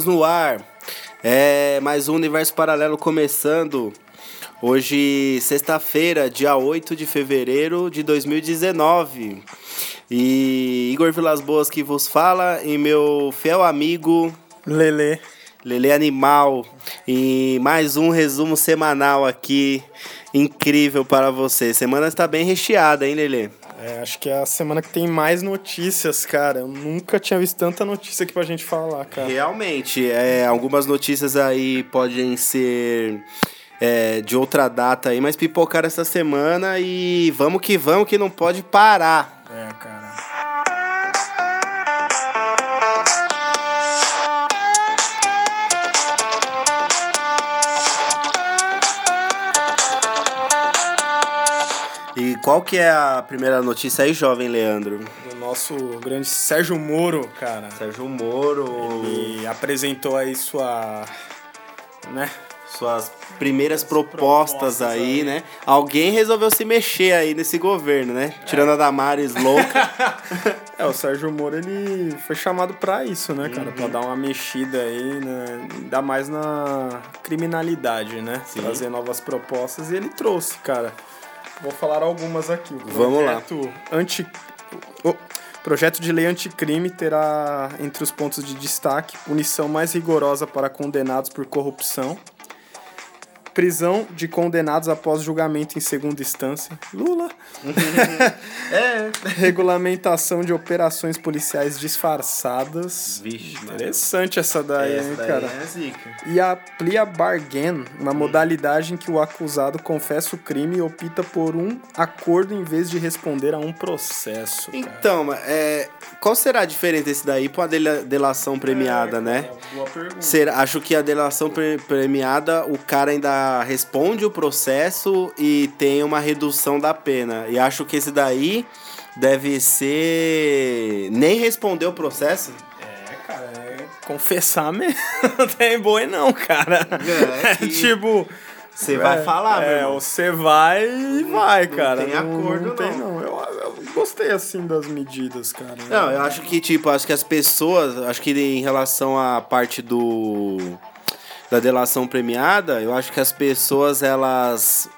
Estamos no ar. É mais um universo paralelo começando. Hoje, sexta-feira, dia 8 de fevereiro de 2019. E Igor Vilas Boas que vos fala e meu fiel amigo Lele. Lele Animal. E mais um resumo semanal aqui incrível para você. Semana está bem recheada, hein, Lele? É, acho que é a semana que tem mais notícias, cara. Eu nunca tinha visto tanta notícia aqui pra gente falar, cara. Realmente, é, algumas notícias aí podem ser é, de outra data aí, mas pipocaram essa semana e vamos que vamos que não pode parar. É, cara. Qual que é a primeira notícia aí, jovem Leandro? Do nosso grande Sérgio Moro, cara. Sérgio Moro. Ele apresentou aí sua. né? Suas primeiras propostas, propostas aí, aí. né? Alguém resolveu se mexer aí nesse governo, né? Tirando a Damares louca. É, o Sérgio Moro, ele foi chamado pra isso, né, cara? Uhum. Pra dar uma mexida aí, né? Ainda mais na criminalidade, né? Sim. Trazer novas propostas e ele trouxe, cara. Vou falar algumas aqui. O Vamos lá. Anti... O projeto de lei anticrime terá entre os pontos de destaque punição mais rigorosa para condenados por corrupção, prisão de condenados após julgamento em segunda instância, Lula, é. regulamentação de operações policiais disfarçadas. Vixe, mano. Interessante essa daí, Essa hein, daí cara? é zica. E a plia bargain, uma modalidade em que o acusado confessa o crime e opta por um acordo em vez de responder a um processo. cara. Então, mas, é, qual será a diferença desse daí pra uma dela- delação premiada, né? Boa pergunta. Será, acho que a delação pre- premiada, o cara ainda responde o processo e tem uma redução da pena. E acho que esse daí deve ser. Nem responder o processo. É, cara, é confessar mesmo. Não tem boi não, cara. É, que- tipo... Você vai é, falar, É, você vai e vai, não cara. tem acordo, tem, não. não. Eu, eu gostei, assim, das medidas, cara. Não, eu acho que, tipo, acho que as pessoas, acho que em relação à parte do da delação premiada, eu acho que as pessoas elas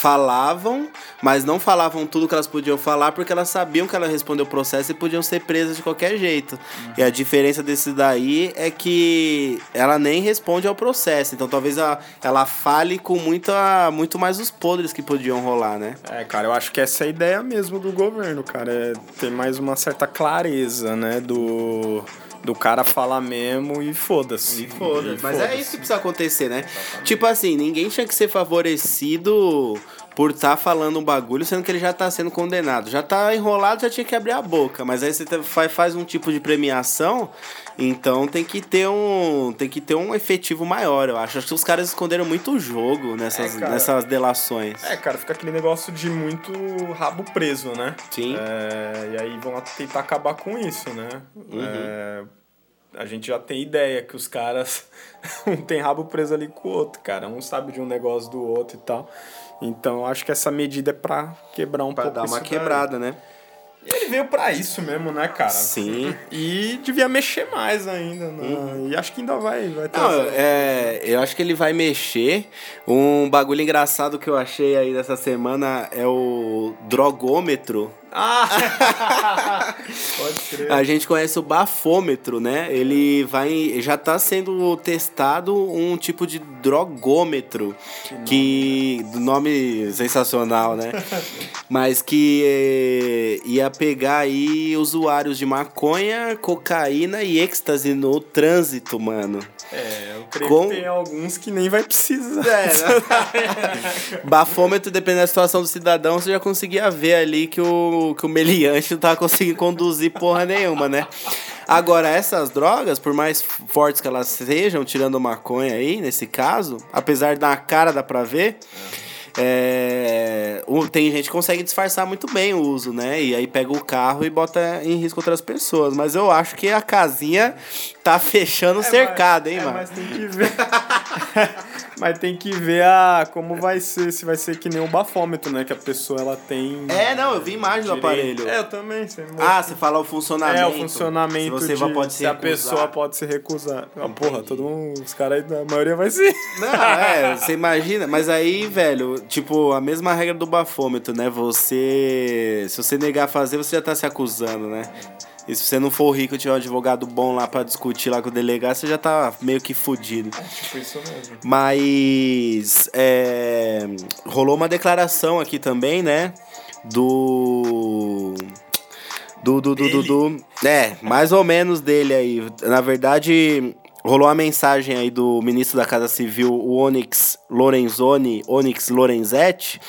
falavam, mas não falavam tudo que elas podiam falar porque elas sabiam que ela respondeu o processo e podiam ser presas de qualquer jeito. E a diferença desse daí é que ela nem responde ao processo. Então talvez ela, ela fale com muita, muito mais os podres que podiam rolar, né? É, cara, eu acho que essa é a ideia mesmo do governo, cara. É ter mais uma certa clareza, né? Do, do cara falar mesmo e foda-se. E foda E Mas é foda-se. isso que precisa acontecer, né? Tipo assim, ninguém tinha que ser favorecido por estar falando um bagulho, sendo que ele já tá sendo condenado. Já tá enrolado, já tinha que abrir a boca. Mas aí você faz um tipo de premiação, então tem que ter um. Tem que ter um efetivo maior, eu acho. Acho que os caras esconderam muito o jogo nessas, É, nessas delações. É, cara, fica aquele negócio de muito rabo preso, né? Sim. É, e aí vão tentar acabar com isso, né? Uhum. É, a gente já tem ideia que os caras um tem rabo preso ali com o outro, cara. Um sabe de um negócio do outro e tal. Então eu acho que essa medida é pra quebrar um Pra pouco dar isso uma daí. quebrada, né? E ele veio pra isso mesmo, né, cara? Sim. E devia mexer mais ainda, né? E acho que ainda vai, vai ter. Não, é, eu acho que ele vai mexer. Um bagulho engraçado que eu achei aí dessa semana é o drogômetro. Ah! Pode crer. A gente conhece o bafômetro, né? Ele vai. Já está sendo testado um tipo de drogômetro. Que. Do nome sensacional, né? Mas que eh, ia pegar aí usuários de maconha, cocaína e êxtase no trânsito, mano. É, eu creio Com- que tem alguns que nem vai precisar. É, né? Bafômetro, dependendo da situação do cidadão, você já conseguia ver ali que o, que o meliante não tava conseguindo conduzir porra nenhuma, né? Agora, essas drogas, por mais fortes que elas sejam, tirando maconha aí, nesse caso, apesar da cara dá pra ver. É, o- tem gente que consegue disfarçar muito bem o uso, né? E aí pega o carro e bota em risco outras pessoas. Mas eu acho que a casinha tá fechando o cercado, hein, É, mano? Mas tem que ver. mas tem que ver a, como vai ser, se vai ser que nem o bafômetro, né? Que a pessoa ela tem. É, não, eu vi imagem do direito- aparelho. É, eu também. Você Ah, você fala o funcionamento. É, o funcionamento Se você de, pode se se a pessoa pode se recusar. Ah, porra, todo mundo, os caras aí, a maioria vai ser. Não, é, você imagina, mas aí, velho, tipo, a mesma regra do bafômetro, né? Você. Se você negar a fazer, você já tá se acusando, né? E se você não for rico e tiver um advogado bom lá pra discutir lá com o delegado, você já tá meio que fudido. Tipo isso mesmo. Mas é, rolou uma declaração aqui também, né? Do. Do, do, do, do, do. É, mais ou menos dele aí. Na verdade, rolou uma mensagem aí do ministro da Casa Civil, o Onyx Lorenzoni, Onyx Lorenzetti.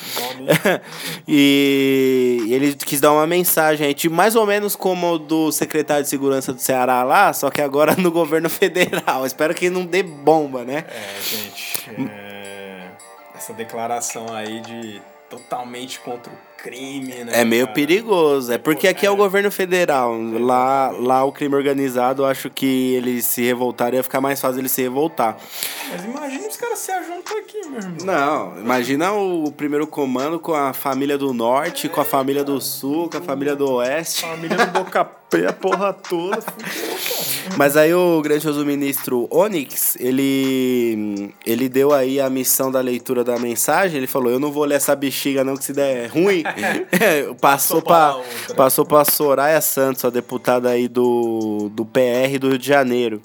e ele quis dar uma mensagem aí, tipo, mais ou menos como do secretário de Segurança do Ceará lá, só que agora no governo federal. Espero que não dê bomba, né? É, gente. é, Essa declaração aí de totalmente contra o crime, né? É meio cara? perigoso. É porque aqui é o governo federal. Lá, lá o crime organizado, eu acho que eles se revoltarem ia ficar mais fácil eles se revoltar. Mas imagina os caras se ajuntam aqui, meu irmão. Não, imagina o primeiro comando com a família do norte, com a família do sul, com a família do oeste. Família do Boca Pé, a porra toda. fudeu, cara. Mas aí o grandioso ministro Onyx, ele, ele deu aí a missão da leitura da mensagem. Ele falou: Eu não vou ler essa bexiga, não, que se der ruim. passou Passou outra. passou pra Soraya Santos, a deputada aí do, do PR do Rio de Janeiro.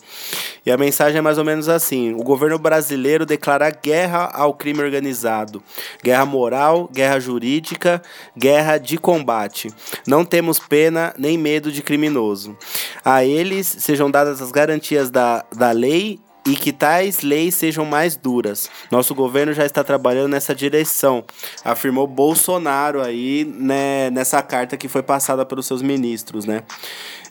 E a mensagem é mais ou menos assim: O governo brasileiro declara guerra ao crime organizado, guerra moral, guerra jurídica, guerra de combate. Não temos pena nem medo de criminoso. A eles sejam dadas as garantias da, da lei e que tais leis sejam mais duras. Nosso governo já está trabalhando nessa direção, afirmou Bolsonaro aí né, nessa carta que foi passada pelos seus ministros, né?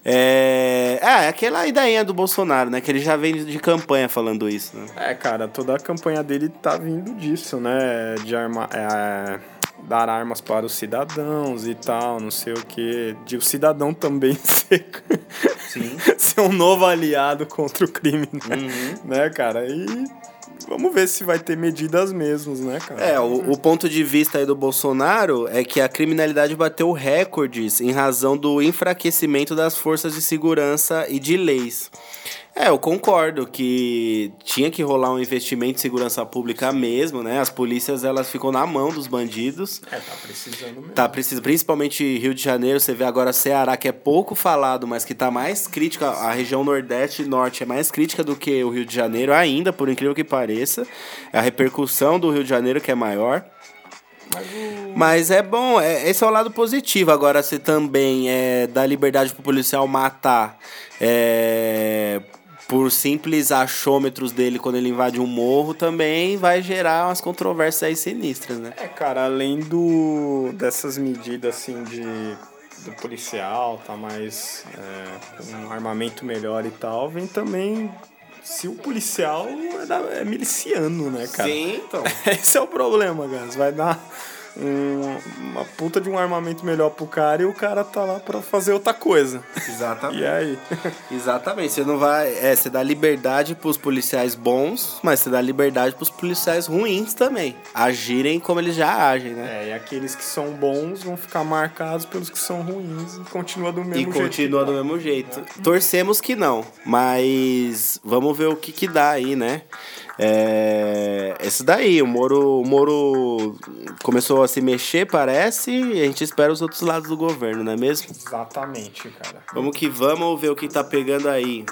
É, é aquela ideia do Bolsonaro, né? Que ele já vem de campanha falando isso, né? É, cara, toda a campanha dele tá vindo disso, né? De arma, é, dar armas para os cidadãos e tal, não sei o que. De o cidadão também ser, ser um novo aliado contra o crime, né? Uhum. né, cara? E vamos ver se vai ter medidas mesmos, né, cara? É, o, o ponto de vista aí do Bolsonaro é que a criminalidade bateu recordes em razão do enfraquecimento das forças de segurança e de leis. É, eu concordo que tinha que rolar um investimento em segurança pública mesmo, né? As polícias, elas ficam na mão dos bandidos. É, tá precisando mesmo. Tá precisa, principalmente Rio de Janeiro, você vê agora Ceará, que é pouco falado, mas que tá mais crítica, a região Nordeste e Norte é mais crítica do que o Rio de Janeiro ainda, por incrível que pareça. A repercussão do Rio de Janeiro que é maior. Mas é bom, é, esse é o lado positivo. Agora, se também é dar liberdade pro policial matar é, por simples achômetros dele quando ele invade um morro, também vai gerar umas controvérsias aí sinistras, né? É, cara, além do dessas medidas assim de do policial tá mais é, com um armamento melhor e tal, vem também se o policial é, da- é miliciano, né, cara? Sim, então. Esse é o problema, Gans. Vai dar um- uma puta de um armamento melhor pro cara e o cara tá lá pra fazer outra coisa. Exatamente. E aí? Exatamente. Você não vai. É, você dá liberdade pros policiais bons, mas você dá liberdade pros policiais ruins também. Agirem como eles já agem, né? É, e aqueles que são bons vão ficar marcados pelos que são ruins e continua do mesmo E jeito. continua do mesmo jeito. Torcemos que não, mas vamos ver o que que dá aí, né? É, esse daí, o Moro, o Moro começou a se mexer, parece, e a gente espera os outros lados do governo, não é mesmo? Exatamente, cara. Vamos que vamos ver o que tá pegando aí.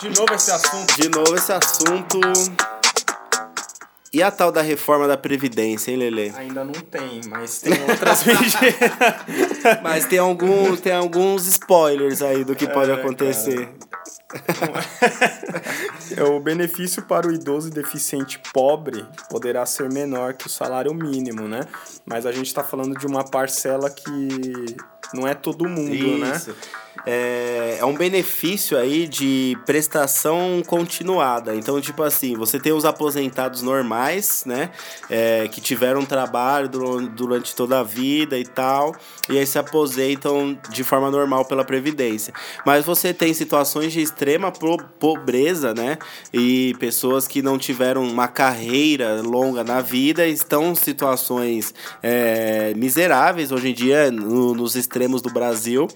De novo esse assunto. De novo esse assunto. E a tal da reforma da Previdência, hein, Lele? Ainda não tem, mas tem outras medidas. Mas tem, algum, tem alguns spoilers aí do que pode É, acontecer. o benefício para o idoso e deficiente pobre poderá ser menor que o salário mínimo, né? Mas a gente está falando de uma parcela que não é todo mundo, né? É, é um benefício aí de prestação continuada. Então, tipo assim, você tem os aposentados normais, né? É, que tiveram trabalho durante toda a vida e tal, e aí se aposentam de forma normal pela Previdência. Mas você tem situações de extrema pobreza, né? E pessoas que não tiveram uma carreira longa na vida estão em situações é, miseráveis hoje em dia no, nos extremos do Brasil.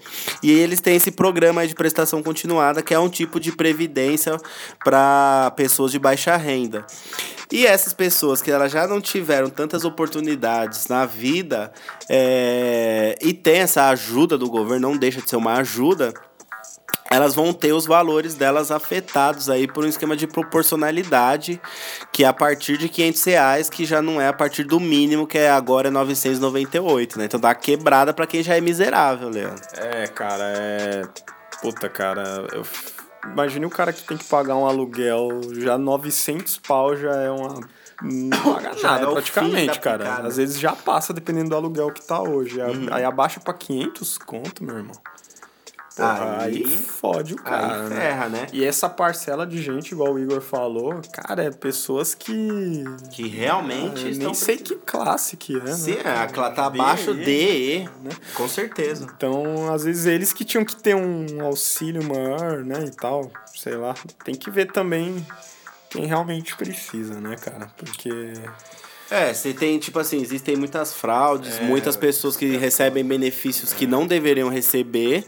E eles têm esse programa de prestação continuada, que é um tipo de previdência para pessoas de baixa renda. E essas pessoas que elas já não tiveram tantas oportunidades na vida é, e tem essa ajuda do governo, não deixa de ser uma ajuda, elas vão ter os valores delas afetados aí por um esquema de proporcionalidade, que é a partir de 500 reais, que já não é a partir do mínimo, que é agora 998, né? Então dá quebrada para quem já é miserável, Leandro. É, cara, é... Puta, cara, eu... Imagine o cara que tem que pagar um aluguel, já 900 pau já é uma não paga nada é praticamente, cara. Às vezes já passa dependendo do aluguel que tá hoje. Uhum. Aí abaixa pra 500 conto, meu irmão. Porra, aí, aí fode o cara. Aí né? ferra, né? E essa parcela de gente, igual o Igor falou, cara, é pessoas que. Que realmente. Ah, nem sei que classe que é. Sim, né? é, ela tá abaixo de E, né? Com certeza. Então, às vezes, eles que tinham que ter um auxílio maior, né? E tal, sei lá. Tem que ver também quem realmente precisa, né, cara? Porque. É, você tem, tipo assim, existem muitas fraudes, é, muitas pessoas que recebem benefícios que não deveriam receber,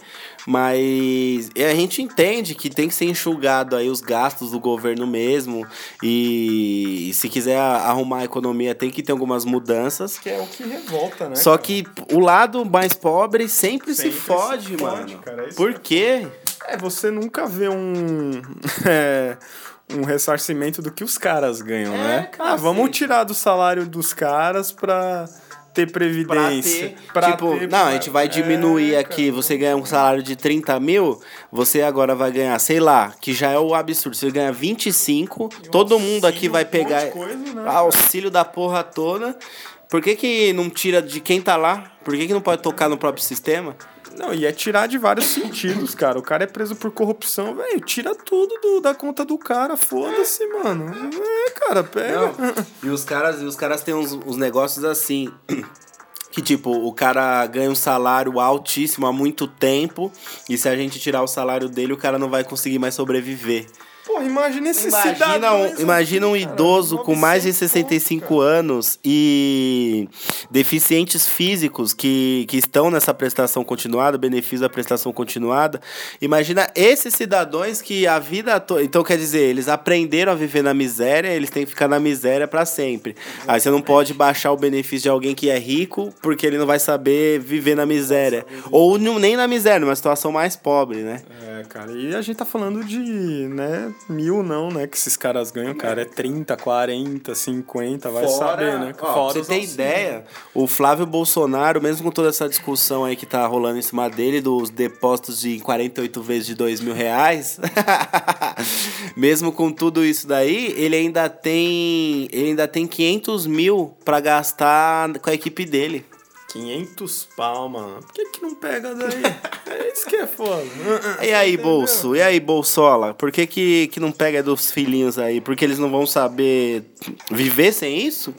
mas a gente entende que tem que ser enxugado aí os gastos do governo mesmo, e se quiser arrumar a economia tem que ter algumas mudanças. Que é o que revolta, né? Só cara? que o lado mais pobre sempre, sempre se fode, se mano. Cara, é Por quê? É, você nunca vê um... É um ressarcimento do que os caras ganham, é, né? Cara, ah, vamos sim. tirar do salário dos caras pra ter previdência. Pra ter, pra tipo, ter, não, a gente vai diminuir é, aqui, cara. você ganha um salário de 30 mil, você agora vai ganhar, sei lá, que já é o absurdo, você ganha 25, e todo mundo aqui vai pegar um coisa, né, auxílio da porra toda. Por que, que não tira de quem tá lá? Por que, que não pode tocar no próprio sistema? Não, e é tirar de vários sentidos, cara. O cara é preso por corrupção, velho. Tira tudo do, da conta do cara, foda-se, mano. É, cara, pega. Não. E os caras, os caras têm uns, uns negócios assim. Que, tipo, o cara ganha um salário altíssimo há muito tempo, e se a gente tirar o salário dele, o cara não vai conseguir mais sobreviver. Pô, imagina esse imagina cidadão. Um, imagina um idoso com mais de 65 conto, anos e deficientes físicos que, que estão nessa prestação continuada, benefício da prestação continuada. Imagina esses cidadãos que a vida toda. Então, quer dizer, eles aprenderam a viver na miséria, eles têm que ficar na miséria para sempre. Aí você não pode baixar o benefício de alguém que é rico porque ele não vai saber viver na miséria. Ou nem na miséria, numa situação mais pobre, né? É, cara. E a gente tá falando de, né, mil não, né? Que esses caras ganham, cara. É 30, 40, 50, vai Fora, saber, né? Ó, Fora pra você ter ideia, o Flávio Bolsonaro, mesmo com toda essa discussão aí que tá rolando em cima dele, dos depósitos de 48 vezes de 2 mil reais, mesmo com tudo isso daí, ele ainda tem. Ele ainda tem 500 mil pra gastar com a equipe dele. 500 pau, mano. Por que, que não pega daí? é isso que é foda. E aí, bolso? E aí, bolsola? Por que, que, que não pega dos filhinhos aí? Porque eles não vão saber viver sem isso?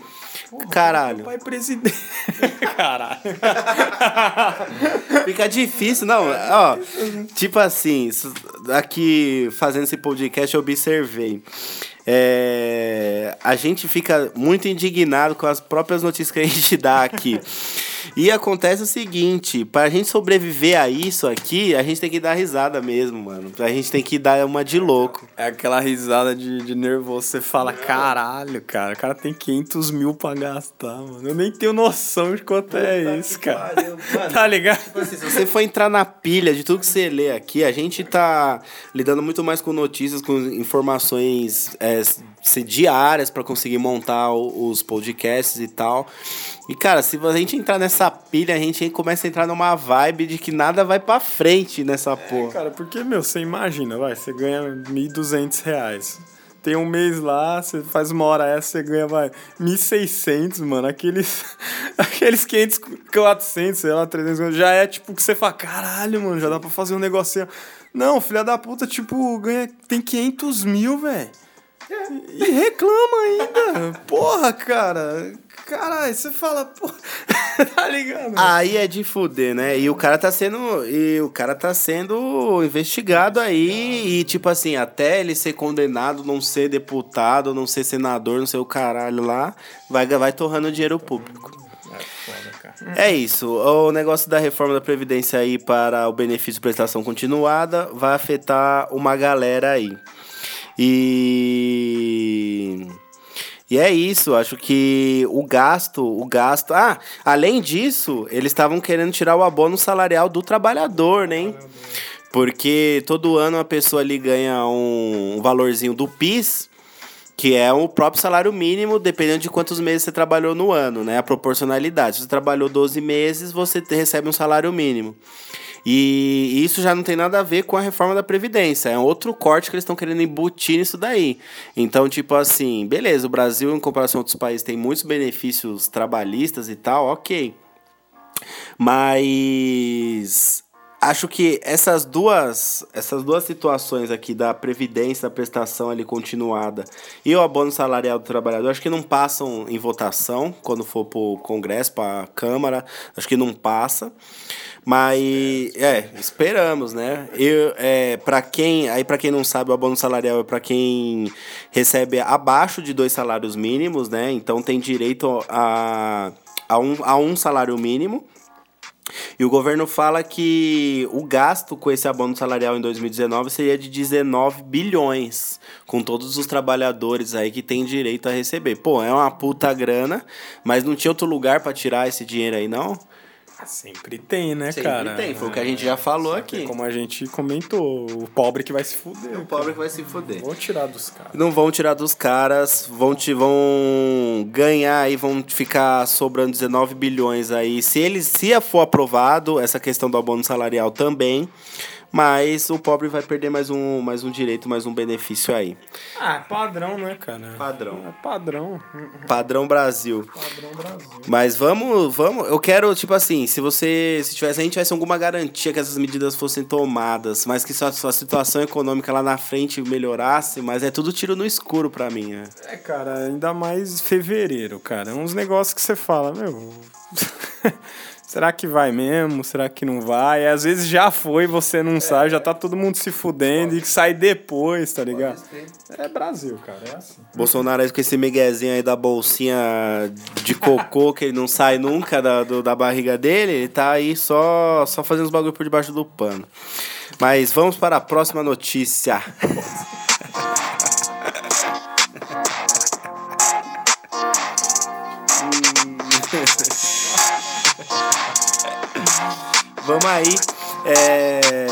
Porra, Caralho. Pai presidente. Caralho. Fica difícil, não. Ó, tipo assim, aqui fazendo esse podcast eu observei. É, a gente fica muito indignado com as próprias notícias que a gente dá aqui. E acontece o seguinte, pra gente sobreviver a isso aqui, a gente tem que dar risada mesmo, mano. A gente tem que dar uma de louco. É aquela risada de, de nervoso. Você fala, caralho, cara, o cara tem 500 mil pra gastar, mano. Eu nem tenho noção de quanto é Puta é isso, cara. Pariu, tá ligado? Tipo assim, se você for entrar na pilha de tudo que você lê aqui, a gente tá lidando muito mais com notícias, com informações é, ser diárias para conseguir montar os podcasts e tal. E, cara, se a gente entrar nessa pilha, a gente começa a entrar numa vibe de que nada vai pra frente nessa porra. É, cara, porque, meu, você imagina, vai, você ganha 1.200 reais. Tem um mês lá, você faz uma hora essa, você ganha, vai, 1.600, mano. Aqueles, aqueles 500, 400, sei lá, 300, já é tipo que você fala, caralho, mano, já dá pra fazer um negocinho. Não, filha da puta, tipo, ganha, tem 500 mil, velho. E reclama ainda. Porra, cara. Caralho, você fala, pô, tá ligado? Aí é de fuder, né? E o cara tá sendo. E o cara tá sendo investigado aí. E, tipo assim, até ele ser condenado, não ser deputado, não ser senador, não ser o caralho lá, vai, vai torrando dinheiro público. É isso. O negócio da reforma da Previdência aí para o benefício de prestação continuada vai afetar uma galera aí. E. E é isso, acho que o gasto, o gasto. Ah, além disso, eles estavam querendo tirar o abono salarial do trabalhador, né? Porque todo ano a pessoa ali ganha um, valorzinho do PIS, que é o próprio salário mínimo, dependendo de quantos meses você trabalhou no ano, né? A proporcionalidade. Se você trabalhou 12 meses, você recebe um salário mínimo. E isso já não tem nada a ver com a reforma da Previdência. É outro corte que eles estão querendo embutir nisso daí. Então, tipo assim, beleza, o Brasil, em comparação a outros países, tem muitos benefícios trabalhistas e tal, ok. Mas acho que essas duas, essas duas situações aqui da previdência, da prestação ali continuada e o abono salarial do trabalhador, acho que não passam em votação quando for para o Congresso, para a Câmara, acho que não passa. Mas é, esperamos, né? Eu é, para quem, aí para quem não sabe, o abono salarial é para quem recebe abaixo de dois salários mínimos, né? Então tem direito a, a, um, a um salário mínimo. E o governo fala que o gasto com esse abono salarial em 2019 seria de 19 bilhões, com todos os trabalhadores aí que têm direito a receber. Pô, é uma puta grana, mas não tinha outro lugar para tirar esse dinheiro aí não? Sempre tem, né, Sempre cara? Sempre tem, foi o que a gente já falou aqui. Como a gente comentou, o pobre que vai se fuder. O pobre que vai se fuder. Vão tirar dos caras. Não vão tirar dos caras, vão, te, vão ganhar e vão ficar sobrando 19 bilhões aí. Se eles se for aprovado, essa questão do abono salarial também, mas o pobre vai perder mais um, mais um direito, mais um benefício aí. Ah, padrão, né, cara? Padrão. É padrão. Padrão Brasil. Padrão Brasil. Mas vamos, vamos. Eu quero, tipo assim, se você. Se tivesse, a gente tivesse alguma garantia que essas medidas fossem tomadas, mas que sua, sua situação econômica lá na frente melhorasse, mas é tudo tiro no escuro pra mim. É, é cara, ainda mais fevereiro, cara. Uns negócios que você fala, meu. Será que vai mesmo? Será que não vai? Às vezes já foi, você não é, sai, já tá todo mundo se fudendo e sai depois, tá ligado? É Brasil, cara, é assim. Bolsonaro aí com esse miguezinho aí da bolsinha de cocô que ele não sai nunca da, do, da barriga dele, ele tá aí só, só fazendo os bagulho por debaixo do pano. Mas vamos para a próxima notícia. Vamos aí. É...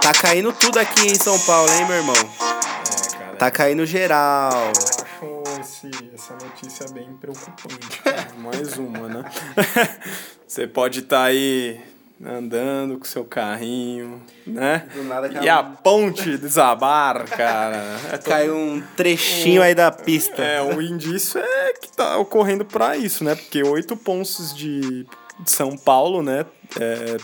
Tá caindo tudo aqui em São Paulo, hein, meu irmão? É, cara. Tá caindo geral. Eu acho esse, essa notícia bem preocupante. Mais uma, né? Você pode estar tá aí andando com seu carrinho, né? e a ponte desabar, cara. É Caiu um trechinho o, aí da pista. É, o indício é que tá ocorrendo para isso, né? Porque oito pontos de São Paulo, né? É,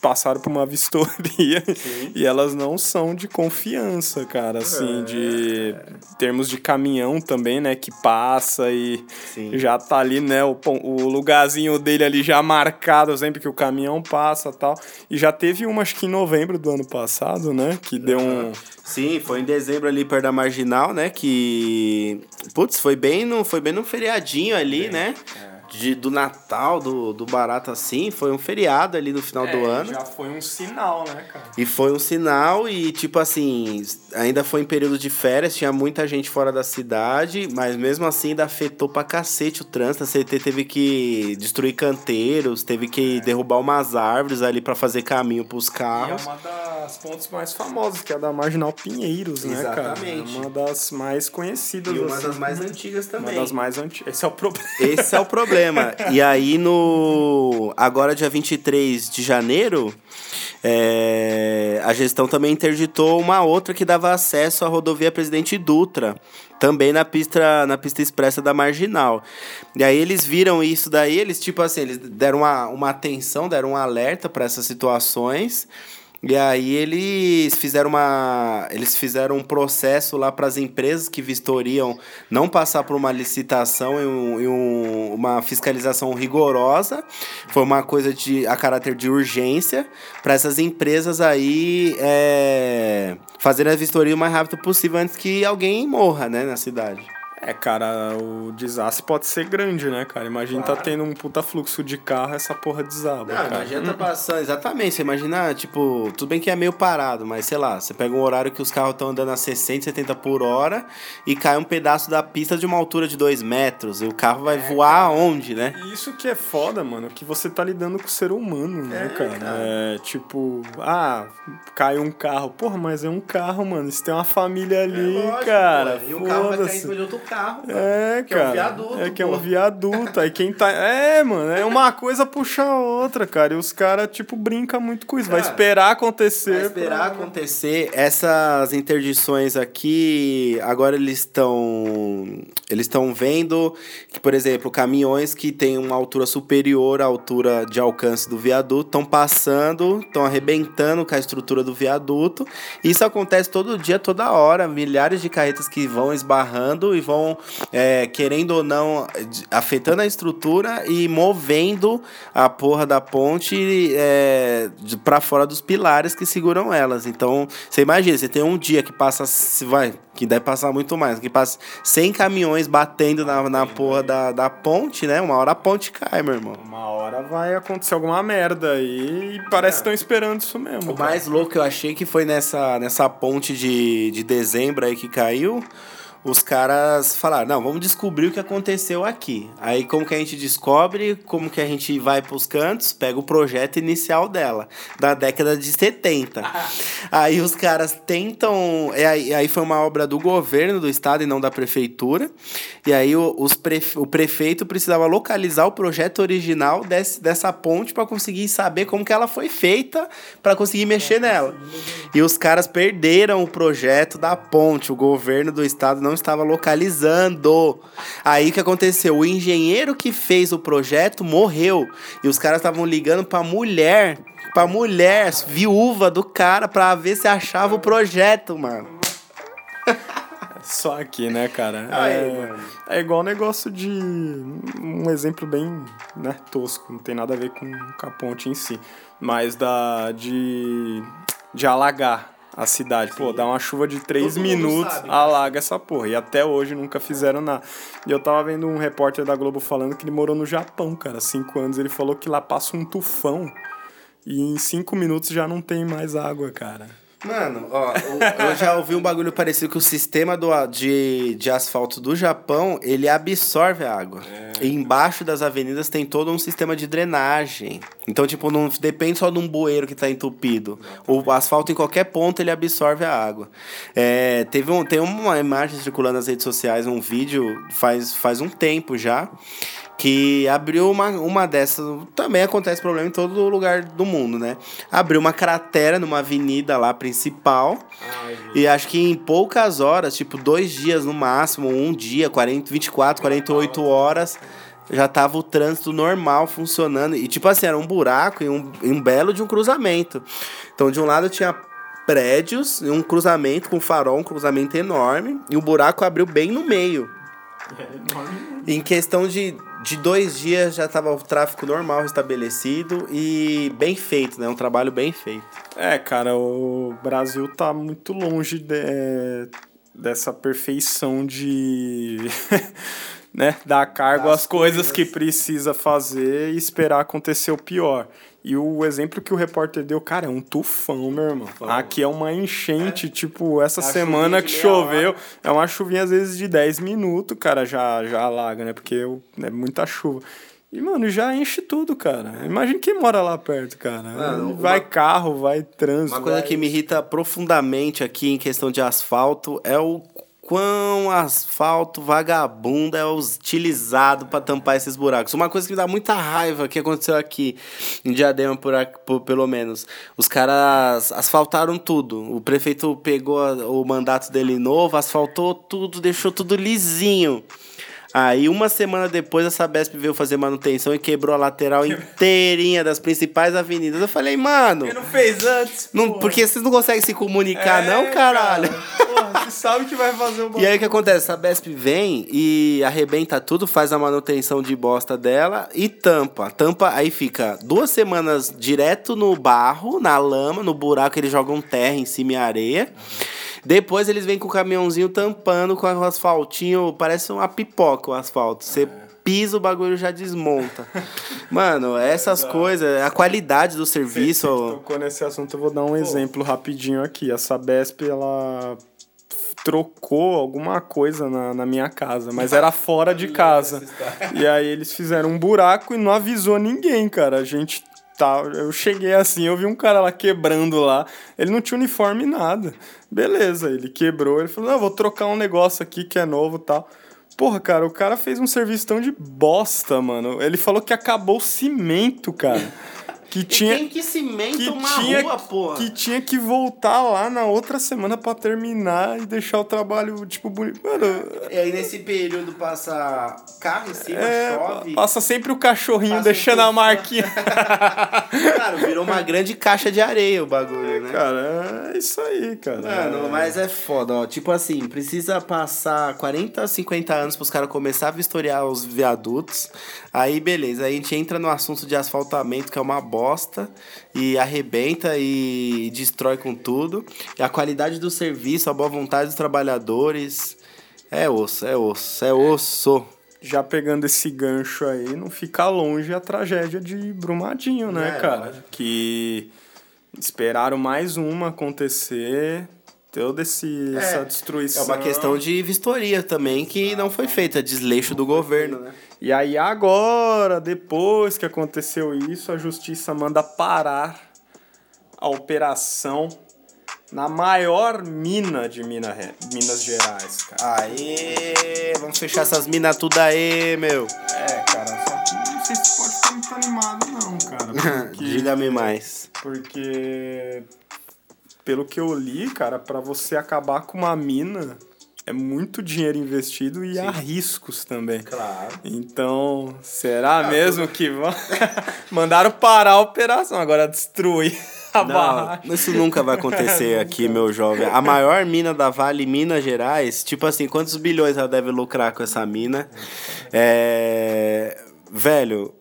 passaram por uma vistoria Sim. e elas não são de confiança, cara, assim, é. de termos de caminhão também, né, que passa e Sim. já tá ali, né, o, o lugarzinho dele ali já marcado sempre que o caminhão passa tal. E já teve uma, acho que em novembro do ano passado, né, que deu um... Sim, foi em dezembro ali perto da Marginal, né, que... Putz, foi bem no, foi bem no feriadinho ali, é. né? É de, do Natal, do, do barato assim, foi um feriado ali no final é, do ano. Já foi um sinal, né, cara? E foi um sinal, e tipo assim, ainda foi em período de férias, tinha muita gente fora da cidade, mas mesmo assim ainda afetou pra cacete o trânsito. A CT teve que destruir canteiros, teve que é. derrubar umas árvores ali para fazer caminho pros carros. E é uma das pontes mais famosas, que é a da Marginal Pinheiros, né, cara? Exatamente. É uma das mais conhecidas. E uma assim. das mais antigas também. Uma das mais antigas. Esse é o problema. Esse é o problema. E aí, no. Agora, dia 23 de janeiro, é, a gestão também interditou uma outra que dava acesso à rodovia Presidente Dutra, também na pista, na pista expressa da Marginal. E aí eles viram isso daí, eles tipo assim, eles deram uma, uma atenção, deram um alerta para essas situações. E aí eles fizeram uma eles fizeram um processo lá para as empresas que vistoriam não passar por uma licitação e, um, e um, uma fiscalização rigorosa. Foi uma coisa de a caráter de urgência para essas empresas aí é, fazerem a vistoria o mais rápido possível antes que alguém morra, né, na cidade. É, cara, o desastre pode ser grande, né, cara? Imagina Claro. tá tendo um puta fluxo de carro, essa porra desaba, Não, cara. imagina tá passando, exatamente. Você imagina, tipo, tudo bem que é meio parado, mas sei lá, você pega um horário que os carros estão andando a 60, 70 por hora e cai um pedaço da pista de uma altura de 2 metros. E o carro vai voar aonde, né? Isso que é foda, mano, que você tá lidando com o ser humano, né, É, cara? cara. É tipo, ah, caiu um carro. Porra, mas é um carro, mano. Você tem uma família ali, cara. E o carro vai cair de outro carro. É, Que é um cara. viaduto, É que é pô. um viaduto. Aí quem tá. É, mano, é uma coisa puxa a outra, cara. E os caras, tipo, brincam muito com isso. Vai Cara, esperar acontecer. Vai esperar pra- acontecer. Essas interdições aqui, agora eles estão eles estão vendo que, por exemplo, caminhões que têm uma altura superior à altura de alcance do viaduto estão passando, estão arrebentando com a estrutura do viaduto. Isso acontece todo dia, toda hora. Milhares de carretas que vão esbarrando e vão, é, querendo ou não, afetando a estrutura e movendo a porra da ponte é, pra fora dos pilares que seguram elas. Então, você imagina, você tem um dia que passa, se vai, que deve passar muito mais, que passa 100 caminhões batendo na, na porra da, da ponte, né? Uma hora a ponte cai, meu irmão. Uma hora vai acontecer alguma merda aí e parece que estão esperando isso mesmo. O mais louco que eu achei que foi nessa, nessa ponte de, de dezembro aí que caiu. Os caras falaram, não, vamos descobrir o que aconteceu aqui. Aí como que a gente descobre, como que a gente vai pros cantos, pega o projeto inicial dela, da década de 70. aí os caras tentam. Aí, aí foi uma obra do governo do estado e não da prefeitura. E aí o, os prefe, o prefeito precisava localizar o projeto original desse, dessa ponte para conseguir saber como que ela foi feita para conseguir mexer nela. E os caras perderam o projeto da ponte. O governo do estado não estava localizando. Aí o que aconteceu? O engenheiro que fez o projeto morreu. E os caras estavam ligando pra mulher. Pra mulher, viúva do cara, pra ver se achava o projeto, mano. Só aqui, né, cara? Aí, é, é igual negócio de. Um exemplo bem né, tosco, não tem nada a ver com, com a ponte em si. Mas da. de. de alagar a cidade. Pô, dá uma chuva de 3 Todo minutos, sabe, né? alaga essa porra. E até hoje nunca fizeram nada. E eu tava vendo um repórter da Globo falando que ele morou no Japão, cara. Cinco anos. Ele falou que lá passa um tufão. E em cinco minutos já não tem mais água, cara. Mano, ó, eu já ouvi um bagulho parecido que o sistema do, de, de asfalto do Japão, ele absorve a água. E embaixo das avenidas tem todo um sistema de drenagem. Então, tipo, não depende só de um bueiro que tá entupido. O asfalto em qualquer ponto, ele absorve a água. É, teve um, tem uma imagem circulando nas redes sociais, um vídeo, faz, faz um tempo já, que abriu uma, uma dessas. Também acontece problema em todo lugar do mundo, né? Abriu uma cratera numa avenida lá principal. E acho que em poucas horas, tipo dois dias no máximo, um dia, 40, 24, 48 horas, já tava o trânsito normal funcionando. E tipo assim, era um buraco e um, e um belo de um cruzamento. Então de um lado tinha prédios um cruzamento com farol, um cruzamento enorme. E o buraco abriu bem no meio. Em questão de, de dois dias já estava o tráfego normal estabelecido e bem feito, né? Um trabalho bem feito. É, cara, o Brasil tá muito longe de- dessa perfeição de né, dar cargo Das às coisas coisas. que precisa fazer e esperar acontecer o pior. E o exemplo que o repórter deu, cara, é um tufão, meu irmão. Aqui é uma enchente, tipo, essa É semana que choveu, é uma chuvinha às vezes de 10 minutos, cara, já, já alaga, né? Porque é muita chuva. E, mano, já enche tudo, cara. Imagina quem mora lá perto, cara. Mano, vai uma- carro, vai trânsito. Uma coisa vai- que me irrita profundamente aqui em questão de asfalto é o quão asfalto vagabundo é utilizado para tampar esses buracos. Uma coisa que me dá muita raiva que aconteceu aqui em Diadema, por, por- pelo menos. Os caras asfaltaram tudo. O prefeito pegou a- o mandato dele novo, asfaltou tudo, deixou tudo lisinho. Aí, uma semana depois, a Sabesp veio fazer manutenção e quebrou a lateral inteirinha das principais avenidas. Eu falei, mano, Por que não fez antes? não, porra? porque vocês não conseguem se comunicar, É, não, caralho? cara. Porra, você sabe que vai fazer o E aí o que acontece? A Besp vem e arrebenta tudo, faz a manutenção de bosta dela e tampa. Tampa, aí fica duas semanas direto no barro, na lama, no buraco, eles jogam terra em cima e areia. Depois eles vêm com o caminhãozinho tampando com o asfaltinho, parece uma pipoca o asfalto. Você pisa, o bagulho já desmonta. Mano, essas coisas, a qualidade do serviço. Tocou nesse assunto, eu vou dar um exemplo rapidinho aqui. A Sabesp, ela trocou alguma coisa na, na minha casa, mas era fora de casa. E aí eles fizeram um buraco e não avisou ninguém, cara. A gente tá, eu cheguei assim, eu vi um cara lá quebrando lá. Ele não tinha uniforme nada. Beleza, ele quebrou, ele falou: "Não, vou trocar um negócio aqui que é novo, tal". Porra, cara, o cara fez um serviço tão de bosta, mano. Ele falou que acabou o cimento, cara. Que tinha Quem que cimenta que uma tinha, rua, porra? que tinha que voltar lá na outra semana pra terminar e deixar o trabalho, tipo, bonito. Mano, E aí nesse período passa carro em cima, é, chove. passa sempre o cachorrinho Passa deixando um a marquinha. Cara, virou uma grande caixa de areia o bagulho, né? cara, é isso aí, cara. Mano, mas é foda, ó. Tipo assim, precisa passar 40, 50 anos pros caras começar a vistoriar os viadutos. Aí, beleza. Aí a gente entra no assunto de asfaltamento, que é uma bosta. E arrebenta e destrói com tudo. E a qualidade do serviço, a boa vontade dos trabalhadores. É osso, é osso, é osso. Já pegando esse gancho aí, não fica longe a tragédia de Brumadinho, né, É, cara? lógico. Que esperaram mais uma acontecer, toda esse, essa É destruição. uma questão de vistoria também que não foi feita, desleixo do governo, né? E aí agora, depois que aconteceu isso, a justiça manda parar a operação na maior mina de Minas, Minas Gerais, cara. Aê, vamos fechar essas minas tudo aí, meu. É, cara, só que não sei se pode ficar muito animado não, cara. Porque, Diga-me mais. porque pelo que eu li, cara, pra você acabar com uma mina é muito dinheiro investido e há riscos também. Claro. Então, será mesmo que vão... mandaram parar a operação, agora destruir a barragem? Não, isso nunca vai acontecer aqui, meu jovem. A maior mina da Vale, Minas Gerais, tipo assim, quantos bilhões ela deve lucrar com essa mina? É. Velho.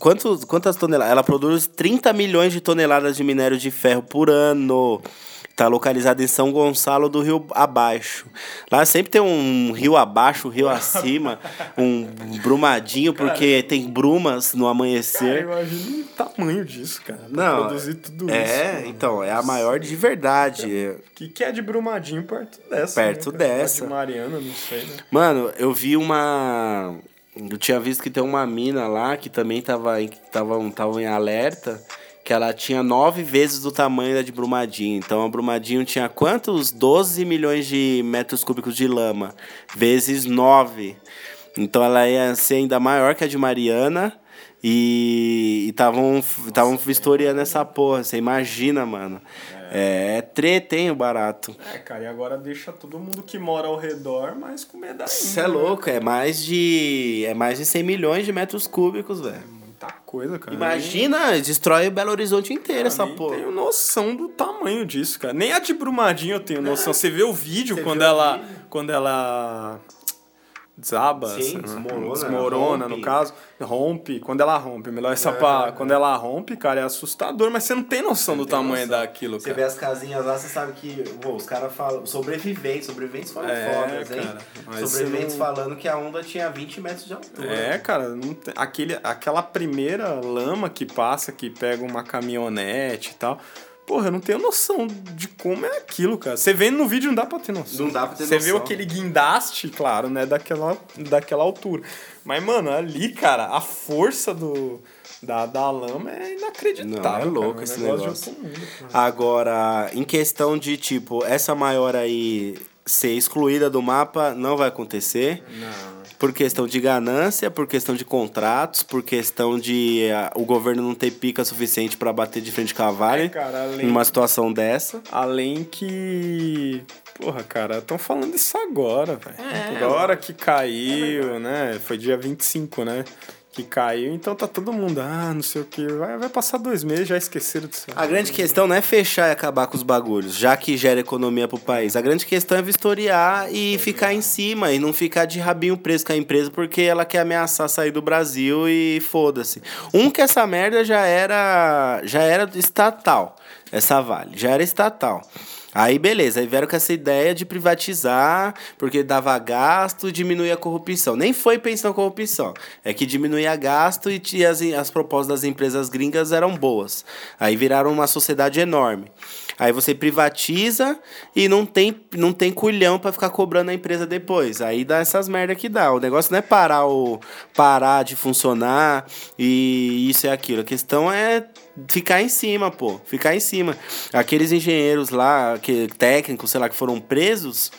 Quantos, quantas toneladas? Ela produz 30 milhões de toneladas de minério de ferro por ano. Está localizada em São Gonçalo do Rio Abaixo. Lá sempre tem um rio abaixo, um rio acima, um brumadinho, porque tem brumas no Cara, amanhecer. imagina o tamanho disso, cara. Não, produzir tudo É, isso. então, é a maior de verdade. O que, que é de Brumadinho perto dessa? Perto né, dessa. De Mariana, não sei, né? Mano, eu vi uma. Eu tinha visto que tem uma mina lá que também tava em, tava, tava em alerta, que ela tinha nove vezes o tamanho da de Brumadinho. Então a Brumadinho tinha quantos? 12 milhões de metros cúbicos de lama, vezes nove. Então ela ia ser ainda maior que a de Mariana. E estavam estavam vistoriando essa porra, você imagina, mano. É, é treta, hein, o barato. É, cara, e agora deixa todo mundo que mora ao redor mais com medo ainda. Isso é né? louco, é mais de. É mais de 100 milhões de metros cúbicos, velho. Muita coisa, cara. Imagina, destrói o Belo Horizonte inteiro essa Nem porra. tenho noção do tamanho disso, cara. Nem a de Brumadinho eu tenho noção. Você vê o vídeo Você quando vê o ela. vídeo? Quando ela. Desaba, Sim, desmorona, desmorona no caso, rompe, quando ela rompe, melhor essa pa- quando ela rompe, cara, é assustador, mas você não tem noção do tamanho noção. daquilo, Você cara. vê as casinhas lá, você sabe que pô, os caras falam. Sobreviventes, sobreviventes foram É, fodas, hein? cara, sobreviventes você não- falando que a onda tinha 20 metros de altura. É, cara, não tem- aquele, aquela primeira lama que passa, que pega uma caminhonete e tal. Porra, eu não tenho noção de como é aquilo, cara. Você vendo no vídeo não dá pra ter noção. Não dá pra ter Você noção. viu aquele guindaste, claro, né? Daquela, daquela altura. Mas, mano, ali, cara, a força do, da, da lama é inacreditável. Não, é louco cara. esse Um negócio de negócio. mundo. Agora, em questão de, tipo, essa maior aí ser excluída do mapa, não vai acontecer. Não. Por questão de ganância, por questão de contratos, por questão de ah, o governo não ter pica suficiente pra bater de frente com a Vale É, numa situação dessa. Além que. Porra, cara, estão falando isso agora, velho. É, agora que caiu, né? Foi dia 25, né? Que caiu, então tá todo mundo, ah, não sei o que. Vai, vai passar dois meses, já esqueceram disso. A grande questão não é fechar e acabar com os bagulhos, já que gera economia pro país. A grande questão é vistoriar e ficar em cima e não ficar de rabinho preso com a empresa porque ela quer ameaçar sair do Brasil e foda-se. Um que essa merda já era já era estatal, essa Vale, já era estatal. Aí beleza, aí vieram com essa ideia de privatizar, porque dava gasto diminuía a corrupção. Nem foi pensando na corrupção, é que diminuía gasto e as, as propostas das empresas gringas eram boas. Aí viraram uma sociedade enorme. Aí você privatiza e não tem, não tem culhão pra ficar cobrando a empresa depois. Aí dá essas merda que dá. O negócio não é parar o parar de funcionar e isso e aquilo. A questão é ficar em cima, pô. Ficar em cima. Aqueles engenheiros lá, que, técnicos, sei lá, que foram presos,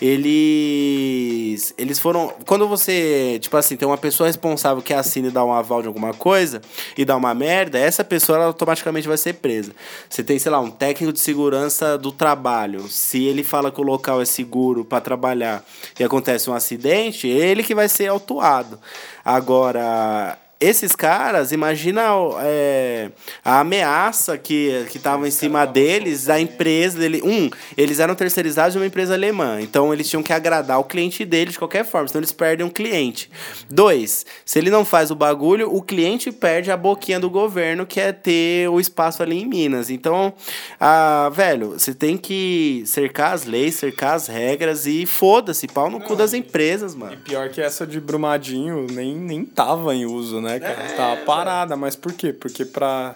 eles. Eles foram. Quando você, tipo assim, tem uma pessoa responsável que assina e dá um aval de alguma coisa e dá uma merda, essa pessoa automaticamente vai ser presa. Você tem, sei lá, um técnico de segurança do trabalho. Se ele fala que o local é seguro para trabalhar e acontece um acidente, ele que vai ser autuado. Agora. Esses caras, imagina é, a ameaça que que estava em cima deles, da empresa dele. Um, eles eram terceirizados de uma empresa alemã, então eles tinham que agradar o cliente deles de qualquer forma, senão eles perdem um cliente. Dois, se ele não faz o bagulho, o cliente perde a boquinha do governo, que é ter o espaço ali em Minas. Então, ah, velho, você tem que cercar as leis, cercar as regras e foda-se, pau no cu das empresas, E mano. pior que essa de Brumadinho nem, nem tava em uso, né, cara? É, tava parada, mas por quê? Porque pra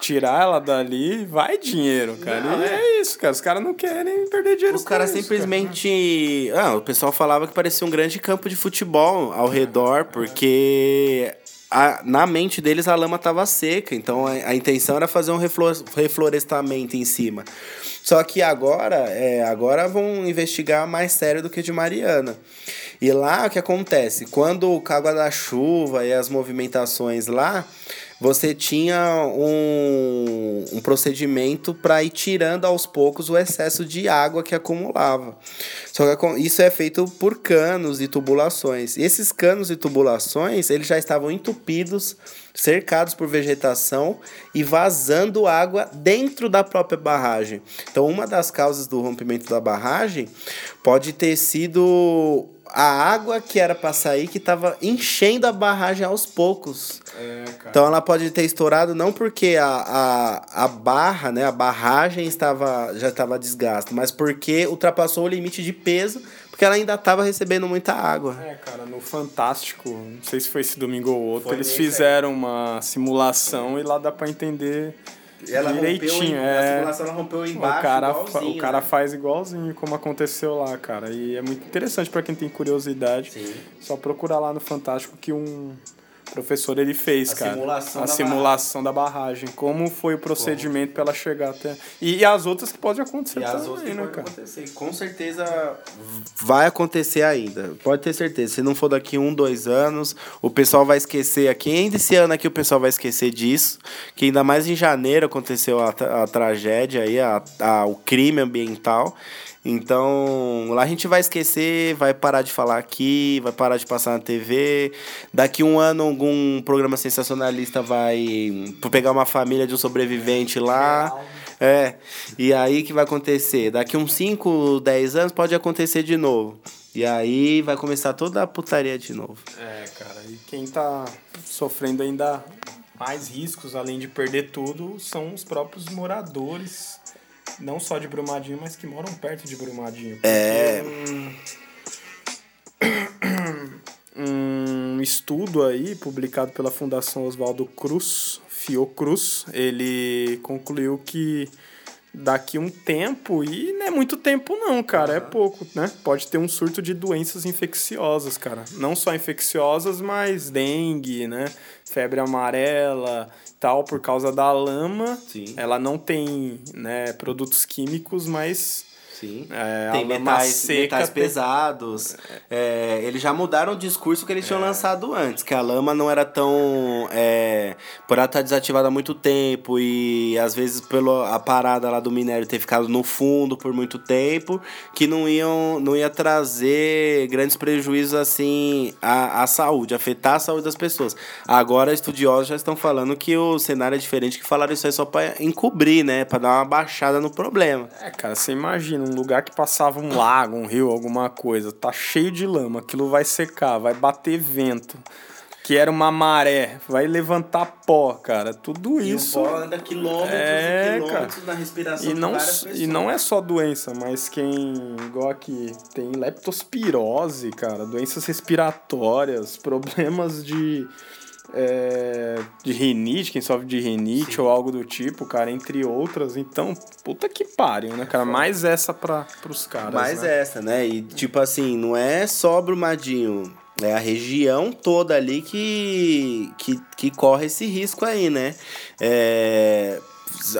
tirar ela dali vai dinheiro, cara. Não, e é. é isso, cara. Os caras não querem perder dinheiro Os caras simplesmente. Ah, o pessoal falava que parecia um grande campo de futebol ao redor, porque a- na mente deles a lama estava seca, então a, a intenção era fazer um reflo- reflorestamento em cima. Só que agora, é, agora vão investigar mais sério do que de Mariana. E lá o que acontece? Quando a água da chuva e as movimentações lá, você tinha um, um procedimento para ir tirando aos poucos o excesso de água que acumulava. Só que isso é feito por canos e tubulações. E esses canos e tubulações, eles já estavam entupidos, cercados por vegetação e vazando água dentro da própria barragem. Então, uma das causas do rompimento da barragem pode ter sido a água que era para sair que estava enchendo a barragem aos poucos. É, cara. Então ela pode ter estourado não porque a, a, a barra, né, a barragem estava já estava desgasta, mas porque ultrapassou o limite de peso, porque ela ainda estava recebendo muita água. É, cara, no Fantástico, não sei se foi esse domingo ou outro, Foi eles nesse aí. fizeram uma simulação e lá dá pra entender direitinho. é. ela rompeu o cara, fa- igualzinho, o cara né? faz igualzinho como aconteceu lá, cara. E é muito interessante pra quem tem curiosidade. Sim. Só procurar lá no Fantástico que um professor ele fez, A cara. simulação a da simulação da barragem. Como foi o procedimento pra ela chegar até. E, e as outras que pode acontecer E as também, outras né, podem cara? acontecer. Com certeza vai acontecer ainda. Pode ter certeza. Se não for daqui um, dois anos, o pessoal vai esquecer aqui. Ainda esse ano aqui o pessoal vai esquecer disso. Que ainda mais em janeiro aconteceu a, a tragédia aí, a, a, o crime ambiental. Então, lá a gente vai esquecer, vai parar de falar aqui, vai parar de passar na TV. Daqui um ano, algum programa sensacionalista vai pegar uma família de um sobrevivente lá. É, e aí que vai acontecer? Daqui uns 5, 10 anos pode acontecer de novo. E aí vai começar toda a putaria de novo. É, cara, e quem tá sofrendo ainda mais riscos, além de perder tudo, são os próprios moradores, não só de Brumadinho, mas que moram perto de Brumadinho. É. Um, um estudo aí, publicado pela Fundação Oswaldo Cruz, Fiocruz, ele concluiu que daqui um tempo, e não é muito tempo não, cara, uhum. é pouco, né? Pode ter um surto de doenças infecciosas, cara. Não só infecciosas, mas dengue, né? Febre amarela, tal, por causa da lama. Sim. Ela não tem, né, produtos químicos, mas Sim. É, tem metais, seca, metais tem... pesados. É, eles já mudaram o discurso que eles tinham é. lançado antes, que a lama não era tão. É, por ela estar desativada há muito tempo e às vezes pela parada lá do minério ter ficado no fundo por muito tempo, que não iam não ia trazer grandes prejuízos assim à, à saúde, afetar a saúde das pessoas. Agora estudiosos já estão falando que o cenário é diferente, que falaram isso aí só para encobrir, né? Para dar uma baixada no problema. É, cara, você imagina um lugar que passava um lago, um rio, alguma coisa, tá cheio de lama, aquilo vai secar, vai bater vento, que era uma maré, vai levantar pó, cara. Tudo e isso. O pó anda quilômetros é, e quilômetros cara. na respiração e não, E não é só doença, mas quem, igual aqui, tem leptospirose, cara, doenças respiratórias, problemas de é, de rinite, quem sofre de rinite Sim. ou algo do tipo, cara, entre outras. Então, puta que pariu, né, cara? Mais essa pra, pros caras. Mais né? essa, né? E tipo assim, não é só Brumadinho. É a região toda ali que, que, que corre esse risco aí, né? É,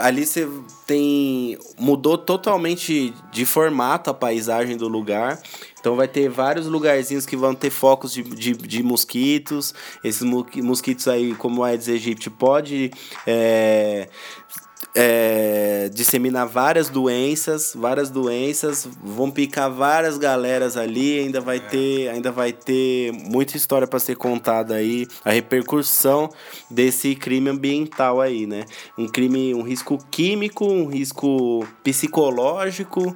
ali você tem mudou totalmente de formato a paisagem do lugar então vai ter vários lugarzinhos que vão ter focos de, de, de mosquitos. Esses mosquitos aí, como o Aedes aegypti, pode é, é, disseminar várias doenças, várias doenças, vão picar várias galeras ali, ainda vai é. ter, ainda vai ter muita história para ser contada aí, a repercussão desse crime ambiental aí, né? Um crime, um risco químico, um risco psicológico,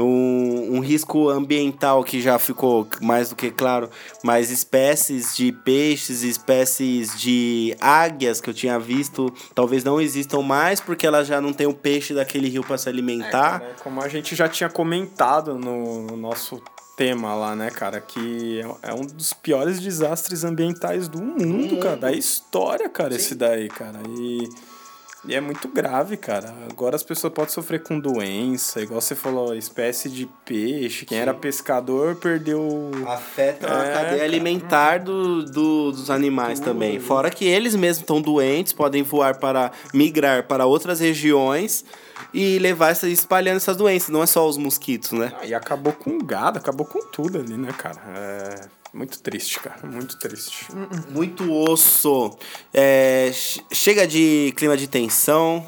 um, um risco ambiental que já ficou mais do que claro, mas espécies de peixes, espécies de águias que eu tinha visto, talvez não existam mais porque elas já não têm o peixe daquele rio para se alimentar. É, cara, como a gente já tinha comentado no, no nosso tema lá, né, cara? Que é, é um dos piores desastres ambientais do mundo, cara. Da história, cara, Sim. esse daí, cara. E e é muito grave, cara. Agora as pessoas podem sofrer com doença, igual você falou, espécie de peixe. Quem Sim. era pescador perdeu. Afeta é, a cadeia alimentar do, do, dos animais Tudo. também. Fora que eles mesmos estão doentes, podem voar para migrar para outras regiões e levar essa, espalhando essas doenças. Não é só os mosquitos, né? Ah, e acabou com o gado, acabou com tudo ali, né, cara? É muito triste, cara. Muito triste. Muito osso. É, chega de clima de tensão.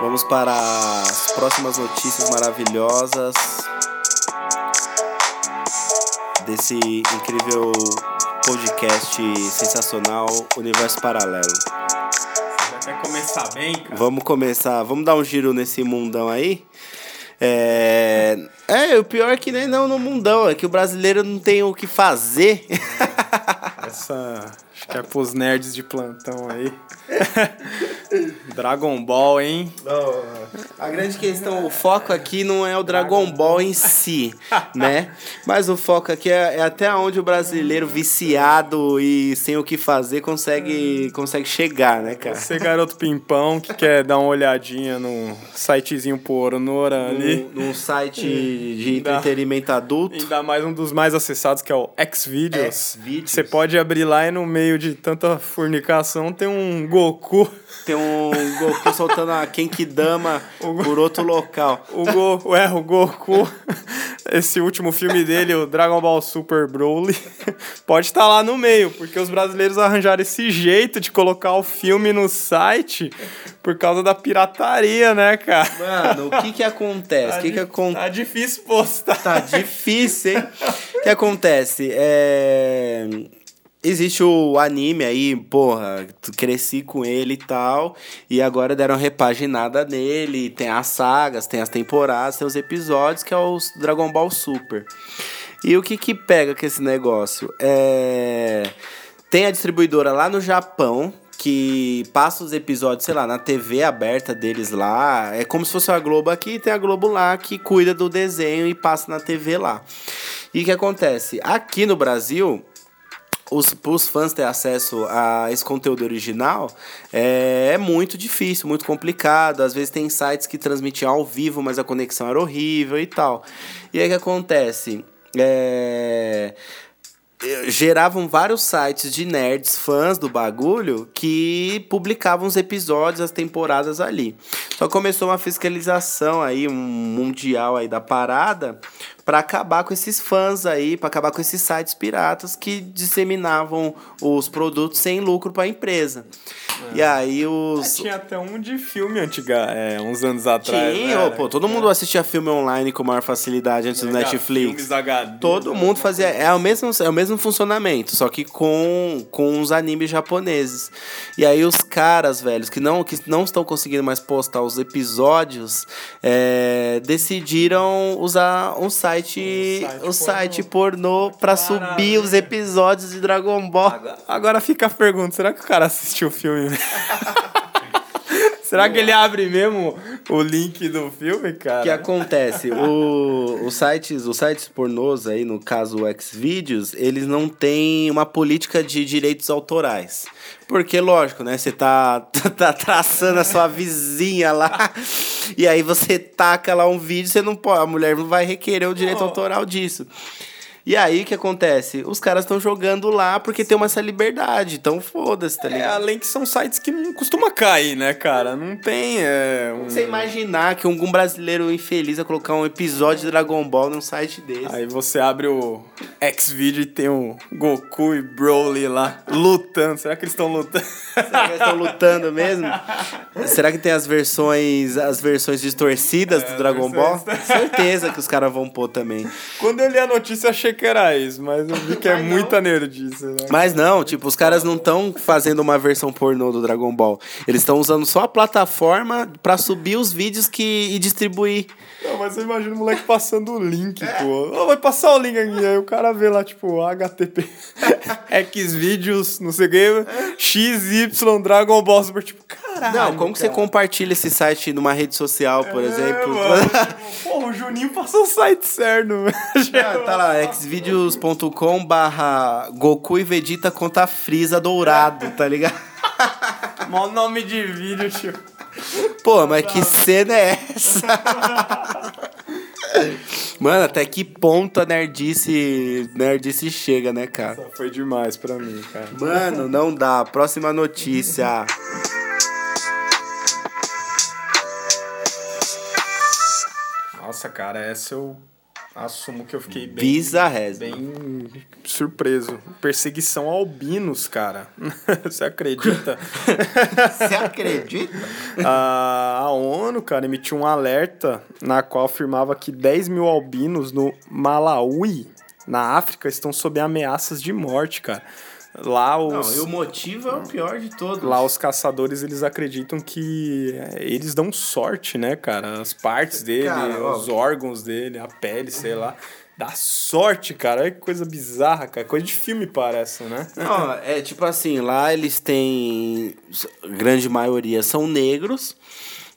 Vamos para as próximas notícias maravilhosas desse incrível podcast sensacional Universo Paralelo. Você já quer começar bem, cara? Vamos começar. Vamos dar um giro nesse mundão aí? É, é, o pior é que nem não no mundão, é que o brasileiro não tem o que fazer. Essa. Acho que é pros nerds de plantão aí. Dragon Ball, hein? Não, a grande questão, o foco aqui não é o Dragon Ball em si, né? Mas o foco aqui é, é, até onde o brasileiro viciado e sem o que fazer consegue, consegue chegar, né, cara? Você, garoto pimpão, que quer dar uma olhadinha no sitezinho Poronora ali. Num site de entretenimento adulto. Ainda mais um dos mais acessados, que é o Xvideos. Você pode abrir lá e no meio de tanta fornicação tem um Goku tem um Goku soltando a Kenkidama por outro local. O, Go, é, o Goku, esse último filme dele, o Dragon Ball Super Broly, pode estar tá lá no meio, porque os brasileiros arranjaram esse jeito de colocar o filme no site por causa da pirataria, né, cara? Mano, o que que acontece? Tá, que que acon... tá difícil postar. Tá difícil, hein? O que acontece? É existe o anime aí, porra, cresci com ele e tal, e agora deram repaginada nele, tem as sagas, tem as temporadas, tem os episódios, que é o Dragon Ball Super. E o que que pega com esse negócio? É... Tem a distribuidora lá no Japão, que passa os episódios, sei lá, na TV aberta deles lá. É como se fosse a Globo aqui, tem a Globo lá que cuida do desenho e passa na TV lá. E o que acontece? Aqui no Brasil, os, os fãs ter acesso a esse conteúdo original é, é, muito difícil, muito complicado. Às vezes tem sites que transmitiam ao vivo, mas a conexão era horrível e tal. E aí o que acontece? É geravam vários sites de nerds, fãs do bagulho, que publicavam os episódios, as temporadas ali. Só começou uma fiscalização aí, um mundial aí da parada, para acabar com esses fãs aí, para acabar com esses sites piratas que disseminavam os produtos sem lucro para a empresa. É. E aí os. É, tinha até um de filme antiga, é, uns anos atrás. Tinha, né? pô, todo mundo assistia filme online com maior facilidade antes do Netflix. HD, todo né? mundo fazia. É o, mesmo, é o mesmo funcionamento, só que com, com os animes japoneses. E aí os caras, velhos, que não, que não estão conseguindo mais postar os episódios, é, decidiram usar um site site, o site, pornô, pornô pra subir os episódios de Dragon Ball. Agora, agora fica a pergunta, será que o cara assistiu o filme? Será que ele abre mesmo o link do filme, cara? O que acontece? o, os, sites, os sites pornôs aí, no caso o Xvideos, eles não têm uma política de direitos autorais. Porque, lógico, né? Você tá, tá traçando a sua vizinha lá, e aí você taca lá um vídeo, você não pode, a mulher não vai requerer o direito oh. autoral disso. E aí o que acontece? Os caras estão jogando lá porque tem uma essa liberdade. Então foda-se, tá é, ligado? É, além que são sites que não costuma cair, né, cara? Não tem. É, um... Você imaginar que algum brasileiro infeliz vai colocar um episódio de Dragon Ball num site desse. Aí você abre o X-Video e tem o Goku e Broly lá lutando. Será que eles estão lutando? Será que eles estão lutando mesmo? Será que tem as versões as versões distorcidas é, do Dragon Ball? Certeza que os caras vão pôr também. Quando eu li a notícia, achei que era isso, mas eu vi que é muita nerdice, né? Mas não, tipo, os caras não estão fazendo uma versão pornô do Dragon Ball. Eles estão usando só a plataforma para subir os vídeos que, e distribuir. Não, mas você imagina o moleque passando o link, pô. Oh, vai passar o link aqui. Aí o cara vê lá, tipo, HTTP, Xvideos, não sei o que, XY, Dragon Ball Super, tipo, caralho. Não, como que você compartilha esse site numa rede social, por é, exemplo? Mano. Pô, o Juninho passou o site certo. Ah, tá lá, xvideos.com barra Goku e Vegeta contra Freeza dourado, tá ligado? Mó nome de vídeo, tio. Pô, mas que cena é essa? Mano, até que ponto a nerdice, nerdice chega, né, cara? foi demais pra mim, cara. Mano, não dá. Próxima notícia. Nossa, cara, essa eu assumo que eu fiquei bem, Bizarrésimo. bem surpreso. Perseguição a albinos, cara. Você acredita? Você acredita? a, a ONU, cara, emitiu um alerta na qual afirmava que 10 mil albinos no Malawi, na África, estão sob ameaças de morte, cara. Lá os... Não, e o motivo é o pior de todos. Lá os caçadores, eles acreditam que é, eles dão sorte, né, cara? As partes dele, cara, os ó, órgãos dele, a pele, sei lá. Dá sorte, cara. Olha que coisa bizarra, cara. Coisa de filme parece, né? Não, é tipo assim, lá eles têm. Grande maioria são negros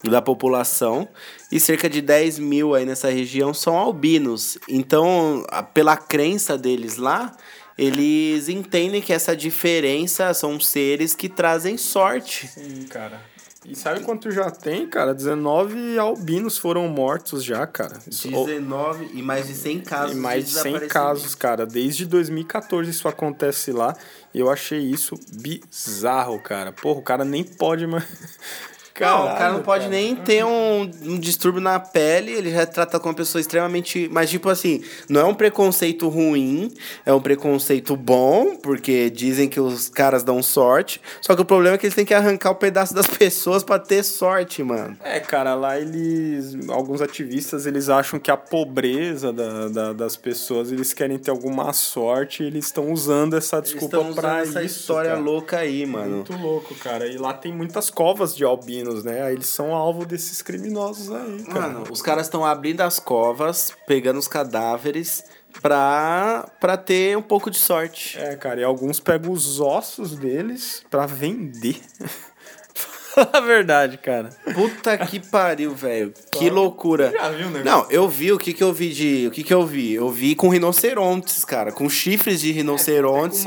da população e cerca de 10 mil aí nessa região são albinos. Então, pela crença deles lá, eles entendem que essa diferença são seres que trazem sorte. Sim, cara. E sabe quanto já tem, cara? 19 albinos foram mortos já, cara. 19 e mais de 100 casos. E mais de 100 casos, cara. Desde 2014 isso acontece lá. E eu achei isso bizarro, cara. Porra, o cara nem pode mais. Caralho, não, o cara não pode cara. nem ter um, um distúrbio na pele, ele já trata com uma pessoa extremamente. Mas, tipo assim, não é um preconceito ruim, é um preconceito bom, porque dizem que os caras dão sorte. Só que o problema é que eles têm que arrancar o pedaço das pessoas para ter sorte, mano. É, cara, lá eles. Alguns ativistas eles acham que a pobreza da, da das pessoas, eles querem ter alguma sorte e eles estão usando essa desculpa pra essa isso. essa história cara. louca aí, mano. Muito louco, cara. E lá tem muitas covas de albino né? Aí eles são alvo desses criminosos aí, cara. Mano, os caras estão abrindo as covas, pegando os cadáveres, pra, pra ter um pouco de sorte. É, cara, e alguns pegam os ossos deles pra vender. a verdade, cara. Puta que pariu, velho. Que loucura. Já viu negócio? Não, eu vi o que que eu vi de. O que que eu vi? Eu vi com rinocerontes, cara. Com chifres de rinocerontes.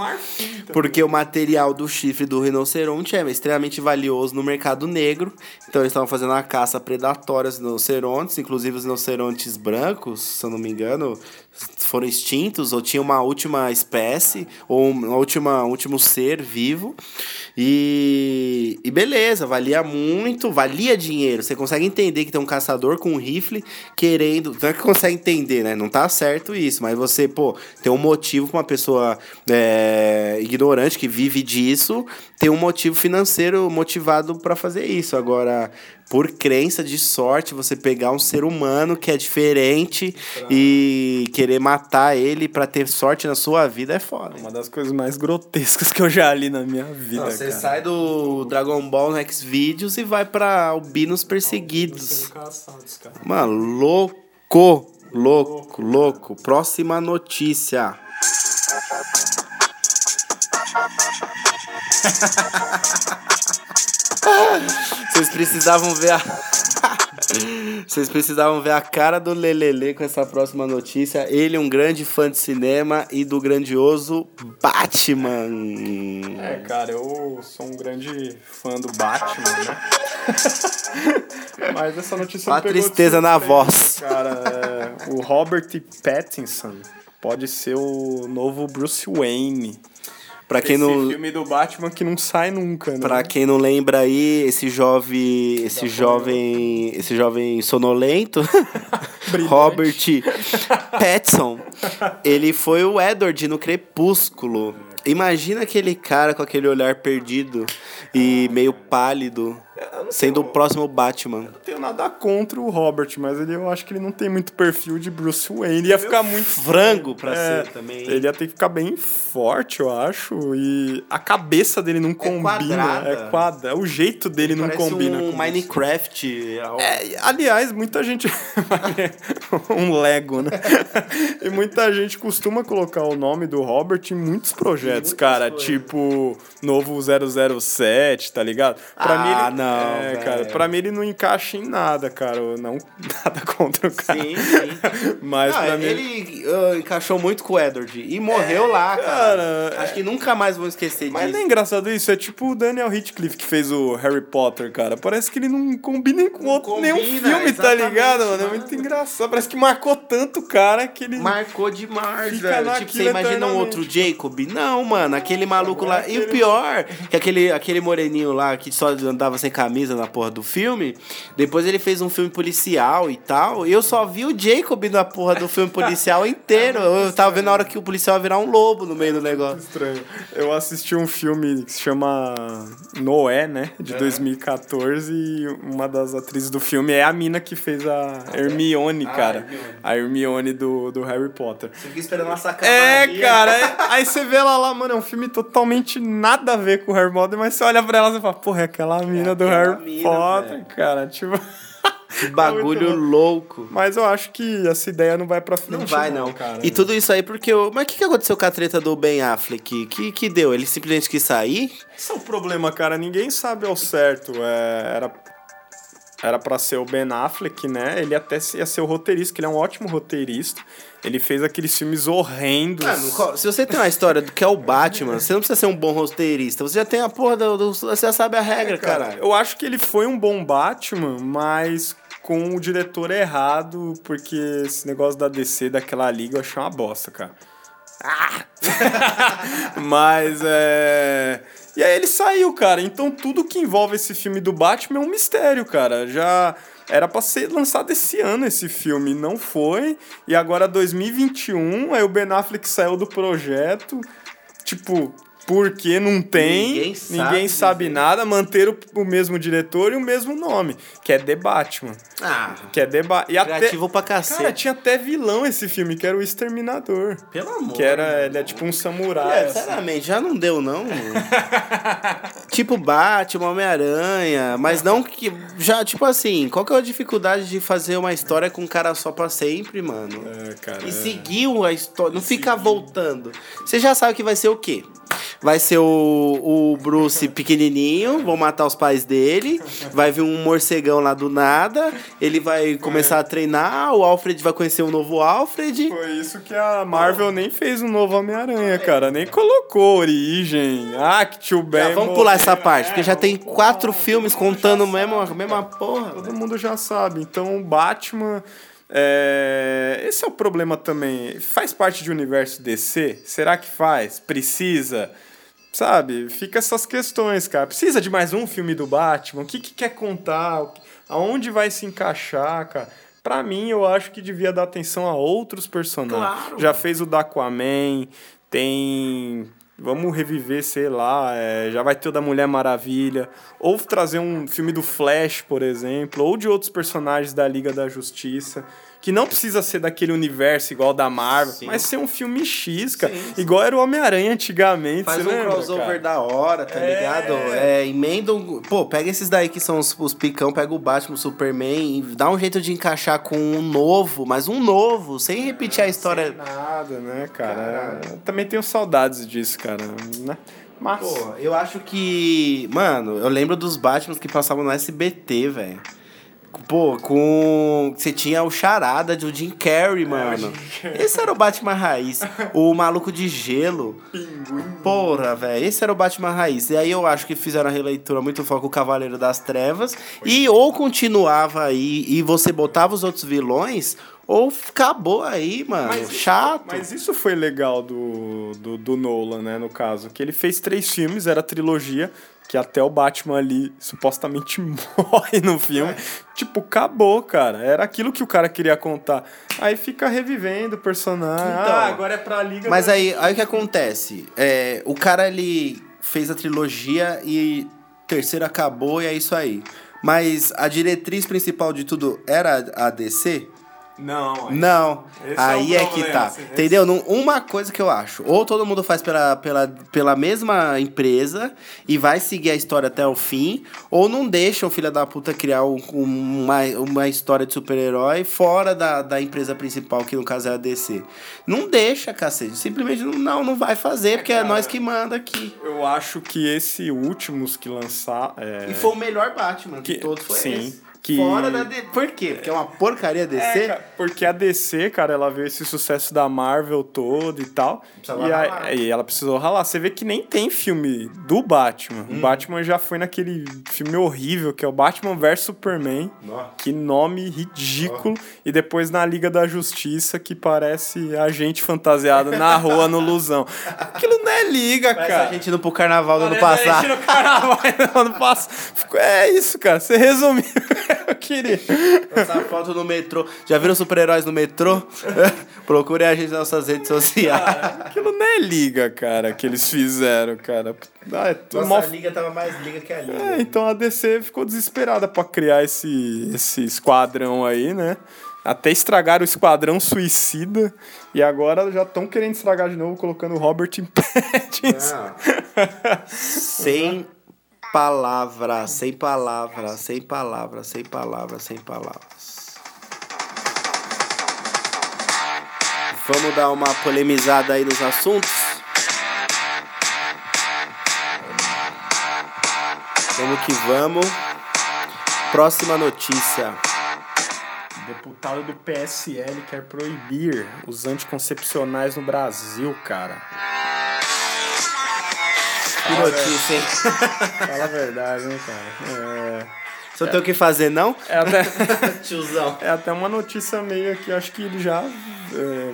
Porque o material do chifre do rinoceronte é extremamente valioso no mercado negro. Então eles estavam fazendo uma caça predatória aos rinocerontes, inclusive os rinocerontes brancos, se eu não me engano, foram extintos ou tinha uma última espécie ou uma última um último ser vivo. E, e beleza, valia muito, valia dinheiro. Você consegue entender que tem um caçador com um rifle querendo. Não é que consegue entender, né? Não tá certo isso, mas você, pô, tem um motivo pra uma pessoa é, ignorante que vive disso, tem um motivo financeiro motivado para fazer isso. Agora, por crença de sorte, você pegar um ser humano que é diferente e querer matar ele para ter sorte na sua vida é foda. Uma das coisas mais grotescas que eu já li na minha vida, Não, você sai do Dragon Ball Next Videos e vai pra Albinos Perseguidos. Mano, louco, louco, louco. Próxima notícia. Vocês precisavam ver a. Vocês precisavam ver a cara do Lelele com essa próxima notícia. Ele, um grande fã de cinema e do grandioso Batman. É, cara, eu sou um grande fã do Batman, né? Mas essa notícia Uma de tristeza na voz. Cara, é, o Robert Pattinson pode ser o novo Bruce Wayne. Pra quem Esse não. filme do Batman que não sai nunca, né? Pra quem não lembra aí, esse jovem, esse jovem, esse jovem sonolento, Robert Pattinson, ele foi o Edward no Crepúsculo. Imagina aquele cara com aquele olhar perdido e meio pálido, sendo o próximo Batman. Não tenho nada contra o Robert, mas ele, eu acho que ele não tem muito perfil de Bruce Wayne. Ele ia ficar muito Frango pra É, ser também. Ele ia ter que ficar bem forte, eu acho. E a cabeça dele não combina. quadrada. É quadra. O jeito dele não Parece combina. um com Minecraft. É, aliás, muita gente. um Lego, né? e muita gente costuma colocar o nome do Robert em muitos projetos, cara. Tipo, novo 007, tá ligado? Pra Ah, mim ele, não, É, velho. cara. Pra mim ele não encaixa em nada, cara. Eu Não, nada contra o cara. Sim, sim. Mas Não, pra mim. ele uh, encaixou muito com o Edward e morreu lá, cara. cara, Acho que nunca mais vou esquecer Mas disso. não é engraçado isso? É tipo o Daniel Radcliffe que fez o Harry Potter, cara. Parece que ele não combina com outro, combina, nenhum filme, tá ligado, mano? É muito engraçado. Parece que marcou tanto o cara que ele. Marcou demais, Fica velho. Tipo, você imagina um outro Jacob? Não, mano, aquele maluco lá. E o pior, que aquele, aquele moreninho lá que só andava sem camisa na porra do filme, depois ele fez um filme policial e tal. E eu só vi o Jacob na porra do filme policial inteiro. Eu tava vendo a hora que o policial ia virar um lobo no meio do negócio. Estranho. Eu assisti um filme que se chama Noé, né? De 2014. E uma das atrizes do filme é a mina que fez a Hermione, Ah, cara. Hermione. A Hermione do, do Harry Potter. Você fica esperando uma sacada. É, cara, é- aí você vê ela lá, mano, é um filme totalmente nada a ver com o Harry Potter, mas você olha pra ela e fala, porra, é aquela mina do aquela Harry mina, Potter, velho. cara, tipo... Que bagulho É louco. Mas eu acho que essa ideia não vai pra frente, Não vai, não. cara. e tudo isso aí porque. o Mas o que, que aconteceu com a treta do Ben Affleck? Que, que deu? Ele simplesmente quis sair? Esse é o problema, cara, ninguém sabe ao certo, é, era... Era pra ser o Ben Affleck, né? Ele até ia ser o roteirista, que ele é um ótimo roteirista. Ele fez aqueles filmes horrendos. Mano, qual- se você tem uma história do que é o Batman, você não precisa ser um bom roteirista. Você já tem a porra do. do- você já sabe a regra, cara. Eu acho que ele foi um bom Batman, mas com o diretor errado, porque esse negócio da DC daquela liga eu achei uma bosta, cara. Ah! mas é. E aí ele saiu, cara. Então tudo que envolve esse filme do Batman é um mistério, cara. Já era pra ser lançado esse ano esse filme, não foi. E agora 2021, aí o Ben Affleck saiu do projeto. Tipo, porque não tem, Ninguém ninguém sabe sabe, dizer. nada, manter o, o mesmo diretor e o mesmo nome, que é The Batman. Ah, Que é The Ba- e até pra Cara, cacete. tinha até vilão esse filme, que era o Exterminador. Pelo amor. Que era, ele é tipo um samurai. É, assim. sinceramente, já não deu, não. Tipo Batman, Homem-Aranha, mas não que. Já, tipo assim, qual que é a dificuldade de fazer uma história com um cara só pra sempre, mano? É, cara. E seguir a história, não ficar voltando. Você já sabe que vai ser o quê? Vai ser o, o Bruce pequenininho, vão matar os pais dele, vai vir um morcegão lá do nada, ele vai começar a treinar, o Alfred vai conhecer um novo Alfred. Foi isso que a Marvel nem fez um novo Homem-Aranha, cara. Nem colocou origem. Ah, que tio Ben. Já, vamos pular essa parte, porque já tem quatro filmes contando mesmo, a mesma porra. Todo mundo já sabe. Então, o Batman. é, Esse é o problema também. Faz parte de universo DC? Será que faz? Precisa? Sabe? Fica essas questões, cara. Precisa de mais um filme do Batman? O que, que quer contar? Aonde vai se encaixar, cara? Pra mim, eu acho que devia dar atenção a outros personagens. Claro, Já fez o da Aquaman, tem. Vamos reviver, sei lá, é, já vai ter o da Mulher Maravilha. Ou trazer um filme do Flash, por exemplo, ou de outros personagens da Liga da Justiça. Que não precisa ser daquele universo igual da Marvel, Sim. mas ser um filme X, cara. Sim, sim. Igual era o Homem-Aranha antigamente. Faz um lembra, crossover cara? da hora, tá É. ligado? É, emenda um... Pô, pega esses daí que são os, os picão, pega o Batman, o Superman, e dá um jeito de encaixar com um novo, mas um novo, sem repetir a história. Nada, né, cara? Eu também tenho saudades disso, cara. Né? Mas. Pô, eu acho que. Mano, eu lembro dos Batmans que passavam no SBT, velho. Pô, com. Você tinha o Charada do Jim Carrey, mano. Esse era o Batman Raiz. O Maluco de Gelo. Porra, velho. Esse era o Batman Raiz. E aí eu acho que fizeram a releitura muito foco o Cavaleiro das Trevas. E ou continuava aí e você botava os outros vilões, ou acabou aí, mano. isso- Chato. Mas isso foi legal do, do, do Nolan, né, no caso. Que ele fez três filmes, era trilogia, que até o Batman ali supostamente morre no filme. Tipo, acabou, cara. Era aquilo que o cara queria contar. Aí fica revivendo o personagem. Então, ah, agora é pra Liga Mas da- aí, aí o que acontece? É, o cara, ele fez a trilogia e terceiro acabou e é isso aí. Mas a diretriz principal de tudo era a DC? Não, aí- Não. Esse é aí o é, que tá. esse- Entendeu? Não- Uma coisa que eu acho. Ou todo mundo faz pela, pela, pela mesma empresa e vai seguir a história até o fim, ou não deixa o filho da puta criar um- um- uma, uma história de super-herói fora da, da empresa principal, que no caso é a DC. Não deixa, cacete. Simplesmente não, não, vai fazer, porque é cara. nós que manda aqui. Eu acho que esse últimos que lançar. É... E foi o melhor Batman de Que- todos, foi sim, esse. Que- Fora da DC. Por quê? Porque é uma porcaria DC? É, cara, porque a DC, cara, ela viu esse sucesso da Marvel todo e tal. E, aí, e ela precisou ralar. Você vê que nem tem filme do Batman. Hum. O Batman já foi naquele filme horrível que é o Batman vs Superman. Nossa. Que nome ridículo. E depois na Liga da Justiça, que parece a gente fantasiado na rua no Lusão. Aquilo não é liga, cara. a gente indo pro carnaval do ano Parece a passado. gente no carnaval no ano passado. É isso, cara. Você resumiu. Queria. Essa foto no metrô. Já viram super-heróis no metrô? Procure a gente nas nossas redes sociais. Aquilo não é liga, cara, que eles fizeram, cara. Ah, é Nossa, mal- a liga tava mais liga que a liga. É, então a DC ficou desesperada pra criar esse, esse esquadrão aí, né? Até estragaram o Esquadrão Suicida e agora já estão querendo estragar de novo colocando o Robert Pattinson. Não. sem palavras, sem palavras, sem palavras, sem palavras, sem palavras. Vamos dar uma polemizada aí nos assuntos? Vamos que vamos. Próxima notícia. Deputado do PSL quer proibir os anticoncepcionais no Brasil, cara. Que notícia, hein? Fala a verdade, hein, cara. Você não tem o que fazer, não? É, é até. Tiozão. É até uma notícia meio que acho que ele já. é,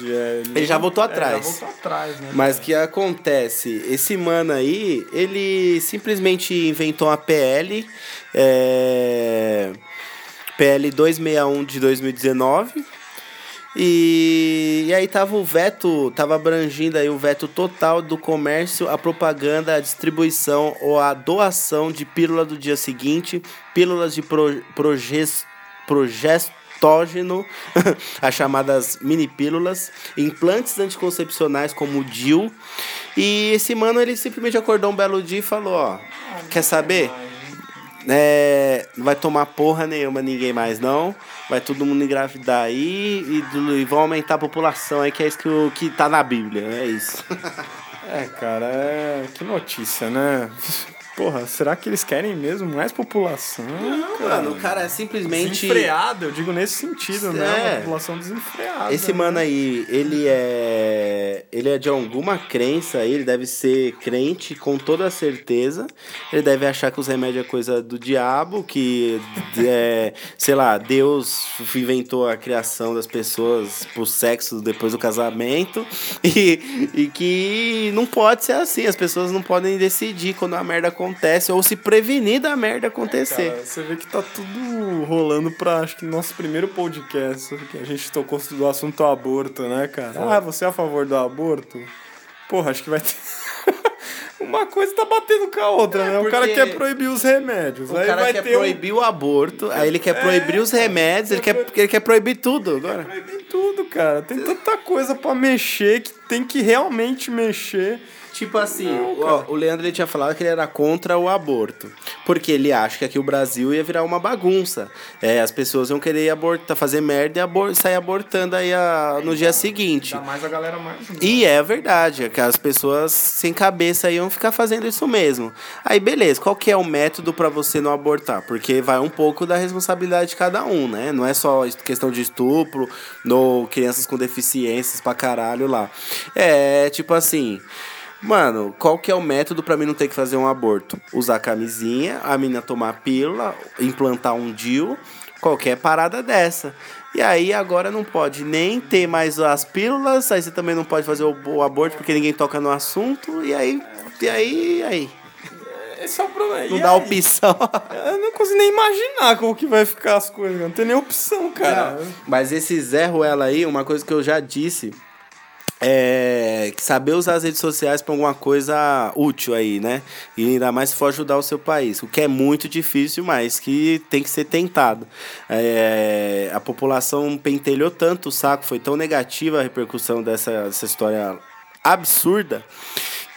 já- Ele já voltou é, atrás. já voltou atrás, né? Mas o que acontece? Esse mano aí, ele simplesmente inventou uma PL, é, PL 261 de 2019. E, e aí tava o veto, tava abrangindo aí o veto total do comércio, a propaganda, a distribuição ou a doação de pílula do dia seguinte, pílulas de pro, proges, proges, patógeno, as chamadas mini pílulas, implantes anticoncepcionais como o DIL. E esse mano, ele simplesmente acordou um belo dia e falou, ó, quer saber? É, não vai tomar porra nenhuma ninguém mais não. Vai todo mundo engravidar aí e, e vão aumentar a população aí, que é isso que, o, que tá na Bíblia, é isso. É, cara, é... que notícia, né? Porra, será que eles querem mesmo mais população? Não, cara. mano, o cara é simplesmente. Desenfreado, eu digo nesse sentido, né? é. né? Uma população desenfreada. Esse né? mano aí, ele é. Ele é de alguma crença aí, ele deve ser crente com toda certeza. Ele deve achar que os remédios é coisa do diabo, que é, sei lá, Deus inventou a criação das pessoas pro sexo depois do casamento. E, e que não pode ser assim, as pessoas não podem decidir quando a merda acontece acontece ou se prevenir da merda acontecer. É, cara, você vê que tá tudo rolando pra, acho que nosso primeiro podcast, que a gente tocou do assunto aborto, né, cara? Ah, você é a favor do aborto? Porra, acho que vai ter. Uma coisa tá batendo com a outra, é, né? O cara quer proibir os remédios. O aí cara vai quer ter proibir um... o aborto, aí ele quer é, proibir os remédios, ele quer, ele quer proibir tudo agora. Quer proibir tudo, cara. Tem tanta coisa para mexer que tem que realmente mexer. Tipo assim, não, ó, o Leandro ele tinha falado que ele era contra o aborto. Porque ele acha que aqui o Brasil ia virar uma bagunça. É, as pessoas iam querer abortar, fazer merda e abor sair abortando aí a, no dia seguinte. Ainda mais a galera mais. E é verdade, é que as pessoas sem cabeça iam ficar fazendo isso mesmo. Aí beleza, qual que é o método para você não abortar? Porque vai um pouco da responsabilidade de cada um, né? Não é só questão de estupro, no crianças com deficiências pra caralho lá. É tipo assim. Mano, qual que é o método para mim não ter que fazer um aborto? Usar camisinha, a menina tomar pílula, implantar um DIU, qualquer parada dessa. E aí agora não pode nem ter mais as pílulas, aí você também não pode fazer o, o aborto porque ninguém toca no assunto, e aí, e aí, e aí. Esse é o problema. Não e dá aí? opção. Eu não consigo nem imaginar como que vai ficar as coisas. Não tem nem opção, cara. Não, mas esse Zé Ruela aí, uma coisa que eu já disse é, saber usar as redes sociais para alguma coisa útil aí, né? E ainda mais se for ajudar o seu país, o que é muito difícil, mas que tem que ser tentado. É, a população pentelhou tanto o saco, foi tão negativa a repercussão dessa, dessa história absurda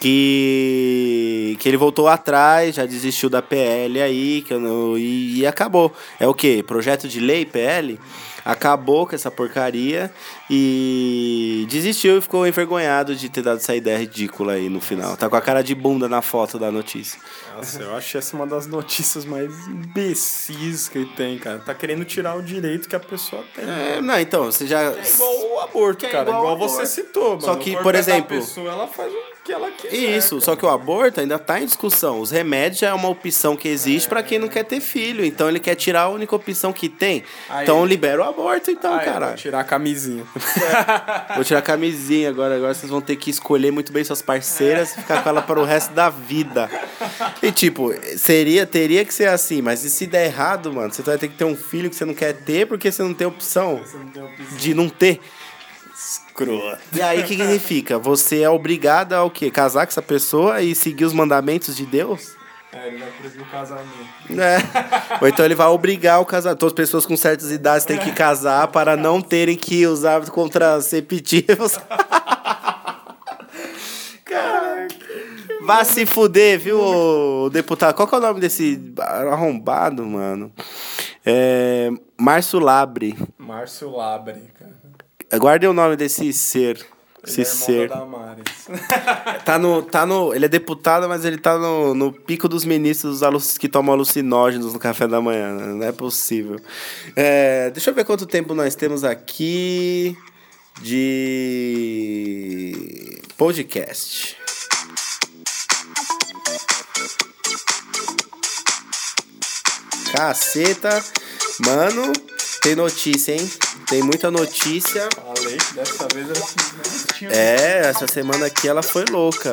que, que ele voltou atrás, já desistiu da PL aí, que não, e, e acabou. É o que? Projeto de lei, PL? Acabou com essa porcaria e desistiu e ficou envergonhado de ter dado essa ideia ridícula aí no final. Tá com a cara de bunda na foto da notícia. Nossa, eu acho essa uma das notícias mais imbecis que tem, cara. Tá querendo tirar o direito que a pessoa tem. É, não, então, você já. É igual o aborto, é cara. Igual, igual você citou, mano. Só que, por exemplo. A pessoa, ela faz o que ela quer. Isso, só que o aborto ainda está em discussão. Os remédios já é uma opção que existe é. para quem não quer ter filho. Então ele quer tirar a única opção que tem. Aí, então libera o aborto, então, cara. Vou tirar a camisinha. É. Vou tirar a camisinha agora. Agora vocês vão ter que escolher muito bem suas parceiras e ficar com ela para o resto da vida. E tipo, seria, teria que ser assim, mas e se der errado, mano? Você vai ter que ter um filho que você não quer ter porque você não tem opção, não tem opção. de não ter. Escroto. E aí o que significa? Você é obrigado a o quê? Casar com essa pessoa e seguir os mandamentos de Deus? É, ele vai proibir o casamento. É. Ou então ele vai obrigar o casamento. Todas as pessoas com certas idades têm que casar para não terem que usar contraceptivos. Caraca. Vá se fuder, viu, deputado? Qual que é o nome desse arrombado, mano? É. Márcio Labre. Márcio Labre, cara. Guardem o nome desse ser. Esse é ser. tá no, tá no, ele é deputado, mas ele tá no, no pico dos ministros que tomam alucinógenos no café da manhã. Né? Não é possível. É, deixa eu ver quanto tempo nós temos aqui de podcast. Caceta. Mano, tem notícia, hein? Tem muita notícia. Falei, dessa vez ela É, essa semana aqui ela foi louca.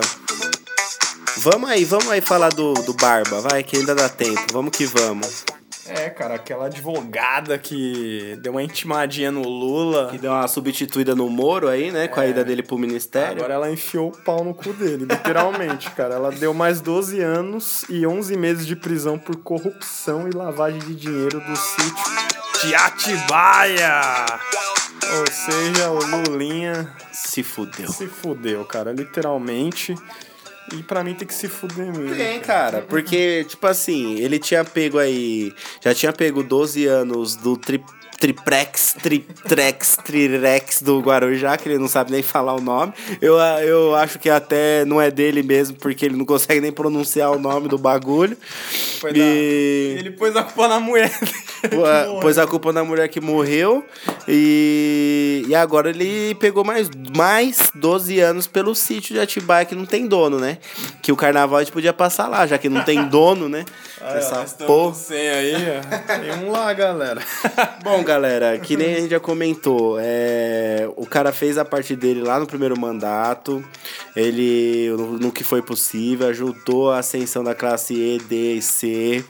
Vamos aí, vamos aí falar do, do Barba, vai, que ainda dá tempo. Vamos que vamos. É, cara, aquela advogada que deu uma intimadinha no Lula. Que deu uma substituída no Moro aí, né? Com a é. ida dele pro ministério. Agora ela enfiou o pau no cu dele, literalmente, cara. Ela deu mais 12 anos e 11 meses de prisão por corrupção e lavagem de dinheiro do sítio de Atibaia. Ou seja, o Lulinha Se fudeu. se fudeu, cara, literalmente. E pra mim tem que se fuder mesmo. Tem, cara, porque, tipo assim, ele tinha pego aí. Já tinha pego 12 anos do tri, Triprex, Triptrex, Trirex do Guarujá, que ele não sabe nem falar o nome. Eu, eu acho que até não é dele mesmo, porque ele não consegue nem pronunciar o nome do bagulho. Foi E- da- Ele pôs a culpa na mulher. A- Pôs a culpa na mulher que morreu e, e agora ele pegou mais, mais 12 anos pelo sítio de Atibaia que não tem dono, né? Que o carnaval a gente podia passar lá, já que não tem dono, né? Essa porra. Sem aí, ó. Tem um lá, galera. Bom, galera, que nem a gente já comentou, é, o cara fez a parte dele lá no primeiro mandato, ele, no, no que foi possível, ajudou a ascensão da classe E, D e C,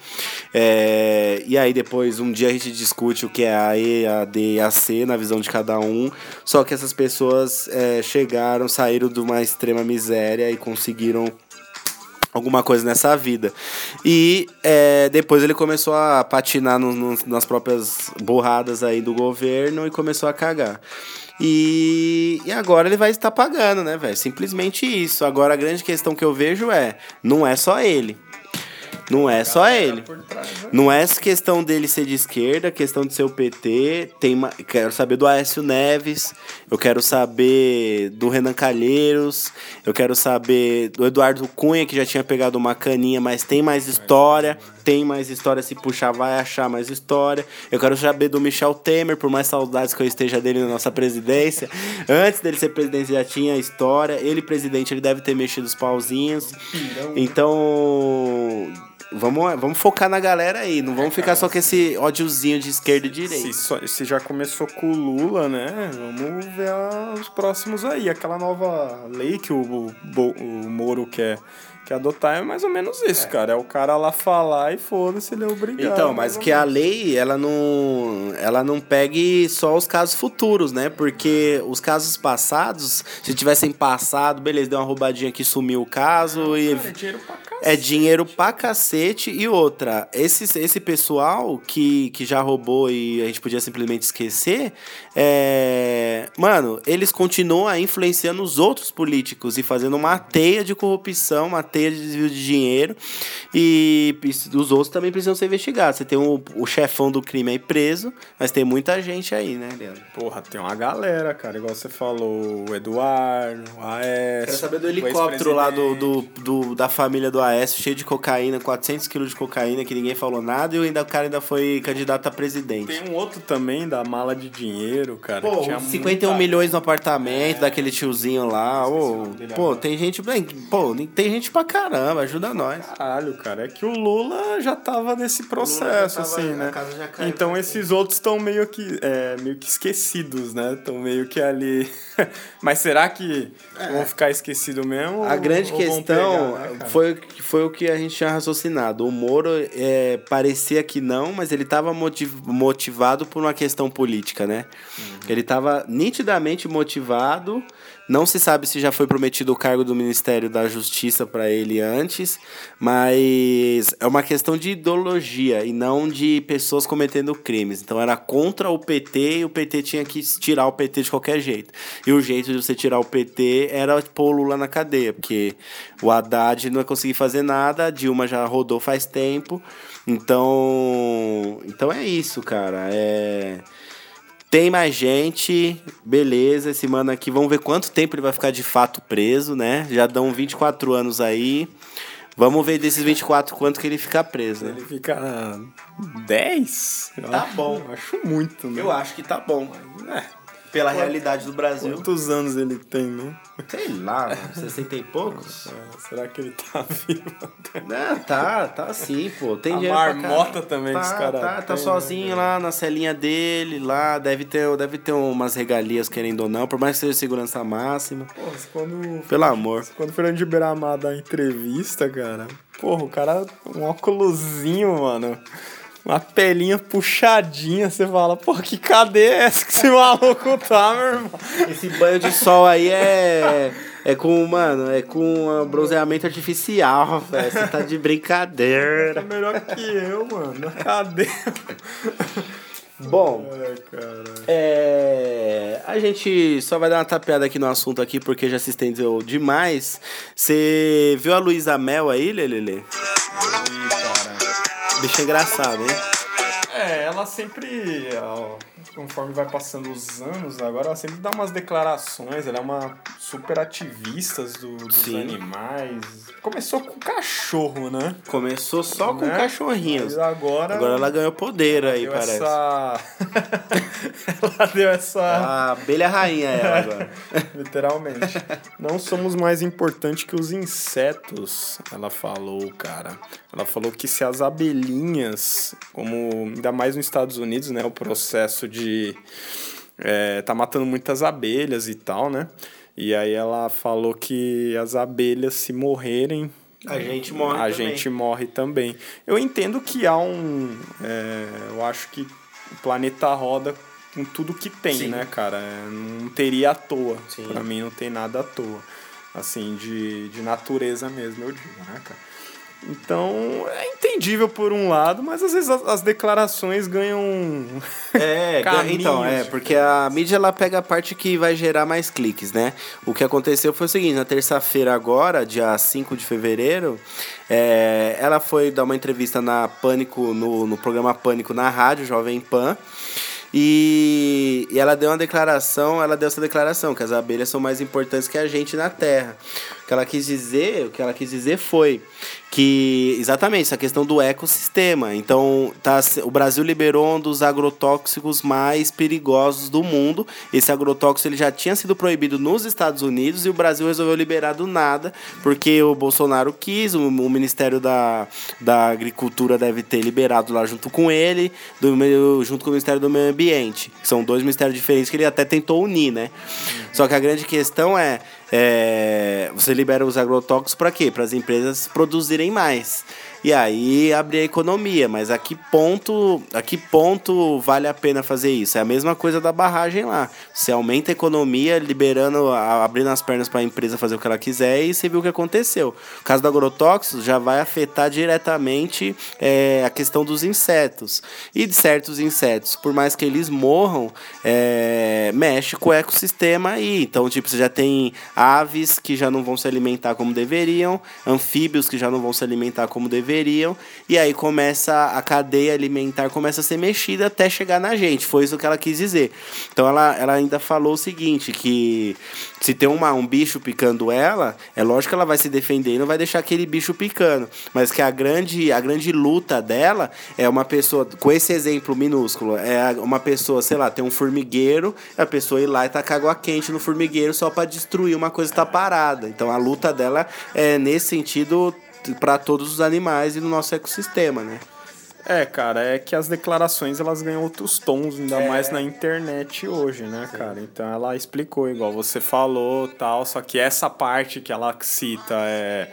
é, e aí depois, um dia a gente discute o que é a E, a D e a C, na visão de cada um, só que essas pessoas é, chegaram, saíram de uma extrema miséria e conseguiram alguma coisa nessa vida. E é, depois ele começou a patinar no- no- nas próprias borradas aí do governo e começou a cagar. E, e agora ele vai estar pagando, né, velho? Simplesmente isso. Agora a grande questão que eu vejo é: não é só ele. Não é só ele. Não é essa questão dele ser de esquerda, questão de ser o PT. Tem ma- quero saber do Aécio Neves, eu quero saber do Renan Calheiros, eu quero saber do Eduardo Cunha, que já tinha pegado uma caninha, mas tem mais história. Tem mais história, se puxar, vai achar mais história. Eu quero saber do Michel Temer, por mais saudades que eu esteja dele na nossa presidência. Antes dele ser presidente, já tinha história. Ele, presidente, ele deve ter mexido os pauzinhos. Então. Vamos, vamos focar na galera aí, não vamos ficar só com esse ódiozinho de esquerda e direita. Se, se já começou com o Lula, né? Vamos ver os próximos aí. Aquela nova lei que o, o, o Moro quer, quer adotar é mais ou menos isso, cara. É o cara lá falar e foda-se, ele é obrigado. Então, mas que a lei, ela não, ela não pegue só os casos futuros, né? Porque os casos passados, se tivessem passado, beleza, deu uma roubadinha aqui, sumiu o caso e... Cara, é dinheiro pra cacete. É dinheiro pra cacete. E outra, esse, esse pessoal que, que já roubou e a gente podia simplesmente esquecer, é... mano, eles continuam influenciando os outros políticos e fazendo uma teia de corrupção, uma teia de desvio de dinheiro. E os outros também precisam ser investigados. Você tem o, o chefão do crime aí preso, mas tem muita gente aí, né, Leandro? Porra, tem uma galera, cara. Igual você falou, o Eduardo, o Aécio. Quero saber do helicóptero lá do, do, do- da família do Aécio, cheio de cocaína, 400 quilos de cocaína, que ninguém falou nada, e ainda, o cara ainda foi candidato a presidente. Tem um outro também da mala de dinheiro, cara. Pô, tinha 51 muita- milhões no apartamento daquele tiozinho lá. Pô, agora. tem gente. bem, Pô, tem gente pra caramba, ajuda nós. Caralho, cara, é que o Lula já tava nesse processo, tava- assim, né? casa já caiu Então pra esses outros estão meio que, é, meio que esquecidos, né? Estão meio que ali. Mas será que vão ficar esquecidos mesmo? A ou- grande ou questão pegar, né, foi, foi o que a gente tinha raciocinado. O Moro é, parecia que não, mas ele estava motivado por uma questão política, né? Ele estava nitidamente motivado. Não se sabe se já foi prometido o cargo do Ministério da Justiça para ele antes, mas é uma questão de ideologia e não de pessoas cometendo crimes. Então era contra o PT e o PT tinha que tirar o PT de qualquer jeito. E o jeito de você tirar o PT era pôr o Lula na cadeia, porque o Haddad não ia conseguir fazer nada, a Dilma já rodou faz tempo. Então, então é isso, cara. É tem mais gente, beleza, esse mano aqui, vamos ver quanto tempo ele vai ficar de fato preso, né? Já dão 24 anos aí. Vamos ver desses 24 quanto que ele fica preso, né? Ele fica 10? Eu Tá acho- bom. eu Acho muito, né? Eu acho que tá bom. Pela realidade do Brasil. Quantos anos ele tem, né? Sei lá, mano, 60 e poucos? É, será que ele tá vivo? Não, tá, tá sim, pô. Tem A marmota também tá, que os caras Tá, tá né, sozinho lá na celinha dele, lá. Deve ter, deve ter umas regalias, querendo ou não, por mais que seja segurança máxima. Porra, quando, Pelo amor. quando o Fernando de Beiramar dá entrevista, cara, porra, o cara, um óculosinho, mano, uma pelinha puxadinha, você fala, porra, que cadeia é essa que esse maluco tá, meu irmão? Esse banho de sol aí é. É com, mano, é com um bronzeamento artificial, velho. Você tá de Tá brincadeira. melhor que eu, mano, cadê? Bom, é, a gente só vai dar uma tapeada aqui no assunto aqui porque já se estendeu demais. Você viu a Luísa Mel aí, Lelele? Bicho engraçado, hein? É, ela sempre, ó, conforme vai passando os anos, agora ela sempre dá umas declarações, ela é uma super ativista do, dos Sim. animais. Começou com cachorro, né? Começou só com Né? cachorrinhos. Mas agora, Agora ela ganhou poder aí, deu parece. essa... ela deu essa... A abelha rainha ela agora. Literalmente. Não somos mais importantes que os insetos, ela falou, cara. Ela falou que se as abelhinhas, como ainda mais nos Estados Unidos, né, o processo de é, tá matando muitas abelhas e tal, né? E aí ela falou que as abelhas se morrerem A gente morre a também. gente morre também. Eu entendo que há um. é, eu acho que o planeta roda com tudo que tem, Sim. né, cara? É, Não teria à toa. Sim. Pra mim não tem nada à toa. Assim, de, de natureza mesmo, eu digo, né, cara? Então, é entendível por um lado, mas às vezes as, as declarações ganham. É, Caminhos, então, é, porque a mídia ela pega a parte que vai gerar mais cliques, né? O que aconteceu foi o seguinte, na terça-feira agora, dia 5 de fevereiro, é, ela foi dar uma entrevista na Pânico, no, no programa Pânico na rádio, Jovem Pan, e, e ela deu uma declaração, ela deu essa declaração, que as abelhas são mais importantes que a gente na Terra. Que ela quis dizer, o que ela quis dizer foi que exatamente essa questão do ecossistema. Então, tá, o Brasil liberou um dos agrotóxicos mais perigosos do mundo. Esse agrotóxico ele já tinha sido proibido nos Estados Unidos e o Brasil resolveu liberar do nada, porque o Bolsonaro quis, o, o Ministério da, da Agricultura deve ter liberado lá junto com ele, do, junto com o Ministério do Meio Ambiente. São dois ministérios diferentes que ele até tentou unir, né? Só que a grande questão é, é, você libera os agrotóxicos para quê? Para as empresas produzirem mais. E aí abrir a economia, mas a que ponto, a que ponto vale a pena fazer isso? É a mesma coisa da barragem lá. Você aumenta a economia, liberando, abrindo as pernas para a empresa fazer o que ela quiser e você viu o que aconteceu. O caso do agrotóxico já vai afetar diretamente é, a questão dos insetos. E de certos insetos, por mais que eles morram, é, mexe com o ecossistema aí. Então, tipo, você já tem aves que já não vão se alimentar como deveriam, anfíbios que já não vão se alimentar como deveriam, e aí começa a cadeia alimentar começa a ser mexida até chegar na gente. Foi isso que ela quis dizer. Então ela, ela ainda falou o seguinte, que se tem uma, um bicho picando ela, é lógico que ela vai se defender e não vai deixar aquele bicho picando. Mas que a grande, a grande luta dela é uma pessoa, com esse exemplo minúsculo, é uma pessoa, sei lá, tem um formigueiro, a pessoa ir lá e tacar água quente no formigueiro só para destruir uma coisa que tá parada. Então a luta dela é nesse sentido para todos os animais e no nosso ecossistema, né? É, cara, é que as declarações elas ganham outros tons, ainda mais na internet hoje, né, cara? Então ela explicou, igual você falou tal, só que essa parte que ela cita é.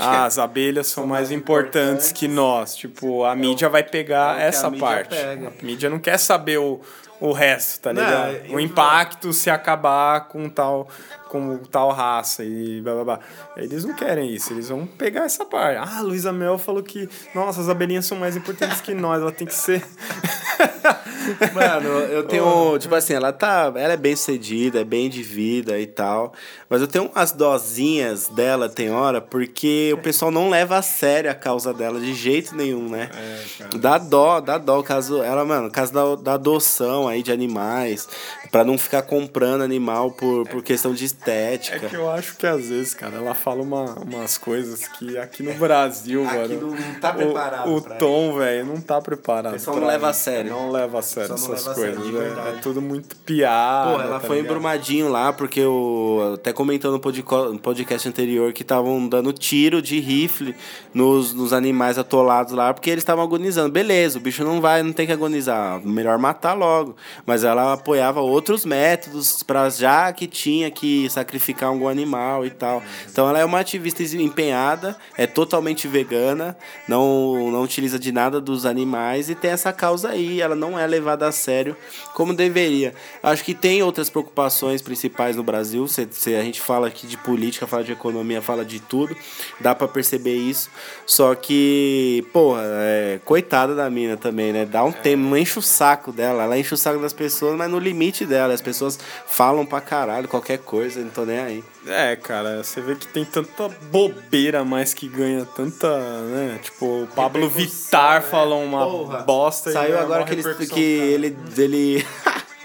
Ah, as abelhas são mais importantes que nós. Tipo, a mídia vai pegar é a essa mídia parte. pega. A mídia não quer saber o, o resto, tá Não, ligado? eu- o impacto se acabar com tal, com tal raça e blá blá blá. Eles não querem isso, eles vão pegar essa parte. Ah, a Luísa Mel falou que, nossa, as abelhinhas são mais importantes que nós, ela tem que ser. Mano, eu tenho, tipo assim, ela tá, ela é bem sucedida, é bem de vida e tal, mas eu tenho umas dozinhas dela, tem hora, porque o pessoal não leva a sério a causa dela de jeito nenhum, né? É, Dá dó, dá dó, o caso, ela, mano, o caso da, da adoção aí de animais, pra não ficar comprando animal por, por questão de É estética. que eu acho que às vezes, cara, ela fala uma, umas coisas que aqui no Brasil, Aqui mano. não tá preparado O, o tom, velho, não tá preparado. O pessoal não leva a sério. Não leva a sério O pessoal não essas a sério, coisas. de é- tudo muito piada. Pô, ela tá foi em ligado? Brumadinho lá, porque o. Até podco- no podcast anterior que estavam dando tiro de rifle nos, nos animais atolados lá, porque eles estavam agonizando. Beleza, o bicho não vai, não tem que agonizar. Melhor matar logo. Mas ela apoiava outros métodos para já que tinha que sacrificar algum animal e tal. Então ela é uma ativista empenhada, é totalmente vegana, não, não utiliza de nada dos animais e tem essa causa aí. Ela não é levada levada a sério como deveria. Acho que tem outras preocupações principais no Brasil. Se, se a gente fala aqui de política, fala de economia, fala de tudo, dá para perceber isso. Só que, porra, é, coitada da mina também, né? Dá um tempo, não enche o saco dela. Ela enche o saco das pessoas, mas no limite dela. As pessoas falam pra caralho qualquer coisa, não tô nem aí. É, cara, você vê que tem tanta bobeira mais que ganha tanta, né? Tipo, o Pablo Vittar né? falou uma Porra, bosta Saiu ganha agora mó que ele, que cara. ele, ele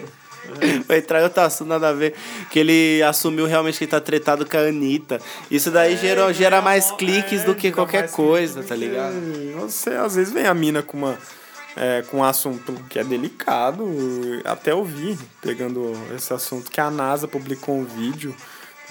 Vai entrar em outro assunto, nada a ver. Que ele assumiu realmente que ele tá tretado com a Anitta. Isso daí gerou, gera mais cliques do que É, qualquer coisa, tá ligado? Você às vezes vem a mina com uma. é, com um assunto que é delicado, até ouvi, pegando esse assunto, que a NASA publicou um vídeo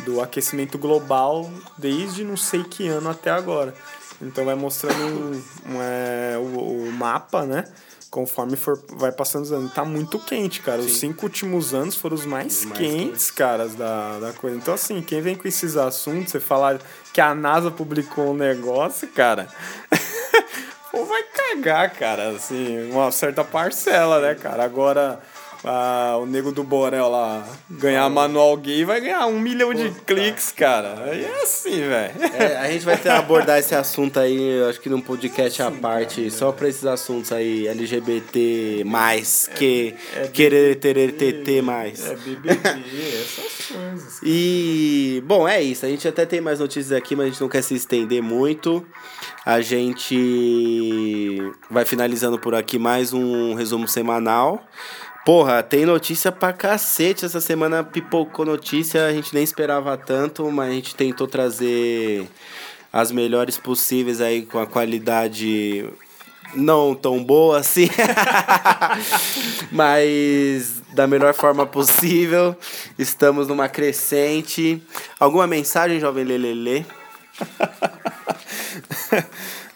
do aquecimento global desde não sei que ano até agora. Então vai mostrando um, um, é, o, o mapa, né? Conforme for, vai passando os anos. Tá muito quente, cara. Os cinco últimos anos foram os mais, Os mais quentes, caras, da, da coisa. Então, assim, quem vem com esses assuntos, você falar que a NASA publicou um negócio, cara. Pô, vai cagar, cara, assim, uma certa parcela, né, cara? Agora, ah, o nego do Borel lá ganhar manual gay vai ganhar um milhão de cliques, cara. Aí é assim, velho. É, a gente vai ter abordar esse assunto aí, acho que num podcast à parte, só pra esses assuntos aí, LGBT, mais, que querer ter TT mais. É BBB, essas coisas. E, bom, é isso. A gente até tem mais notícias aqui, mas a gente não quer se estender muito. A gente vai finalizando por aqui mais um resumo semanal. Porra, tem notícia pra cacete. Essa semana pipocou notícia, a gente nem esperava tanto, mas a gente tentou trazer as melhores possíveis aí com a qualidade não tão boa assim, mas da melhor forma possível. Estamos numa crescente. Alguma mensagem, jovem Lelele?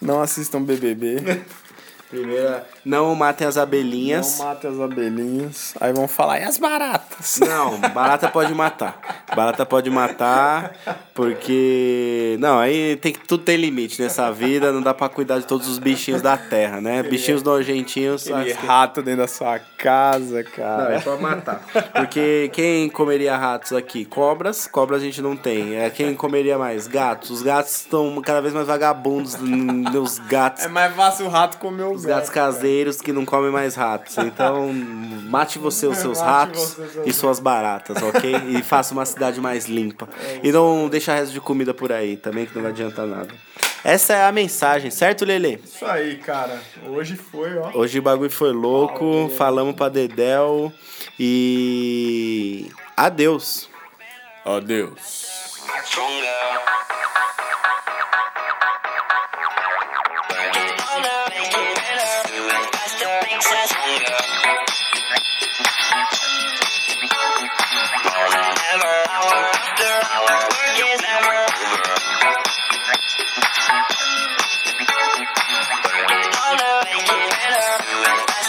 Não assistam BBB. Primeira, não matem as abelhinhas. Não matem as abelhinhas. Aí vão falar, e as baratas? Não, barata pode matar. Barata pode matar, porque. Não, aí tem que tudo tem limite nessa vida, não dá pra cuidar de todos os bichinhos da terra, né? Bichinhos nojentinhos. Aquele acho que- rato dentro da sua casa, Não, cara. é pra matar. Porque quem comeria ratos aqui? Cobras. Cobras a gente não tem. É quem comeria mais? Gatos. Os gatos estão cada vez mais vagabundos. Os gatos. É mais fácil o rato comer o Os gatos caseiros que não comem mais ratos. Então, mate você os seus ratos e suas baratas, ok? E faça uma cidade mais limpa. E não deixa resto de comida por aí também, que não vai adiantar nada. Essa é a mensagem, certo, Lele? Isso aí, cara. Hoje foi, ó. Hoje o bagulho foi louco, falamos pra Dedel e. Adeus. Adeus. Stronger.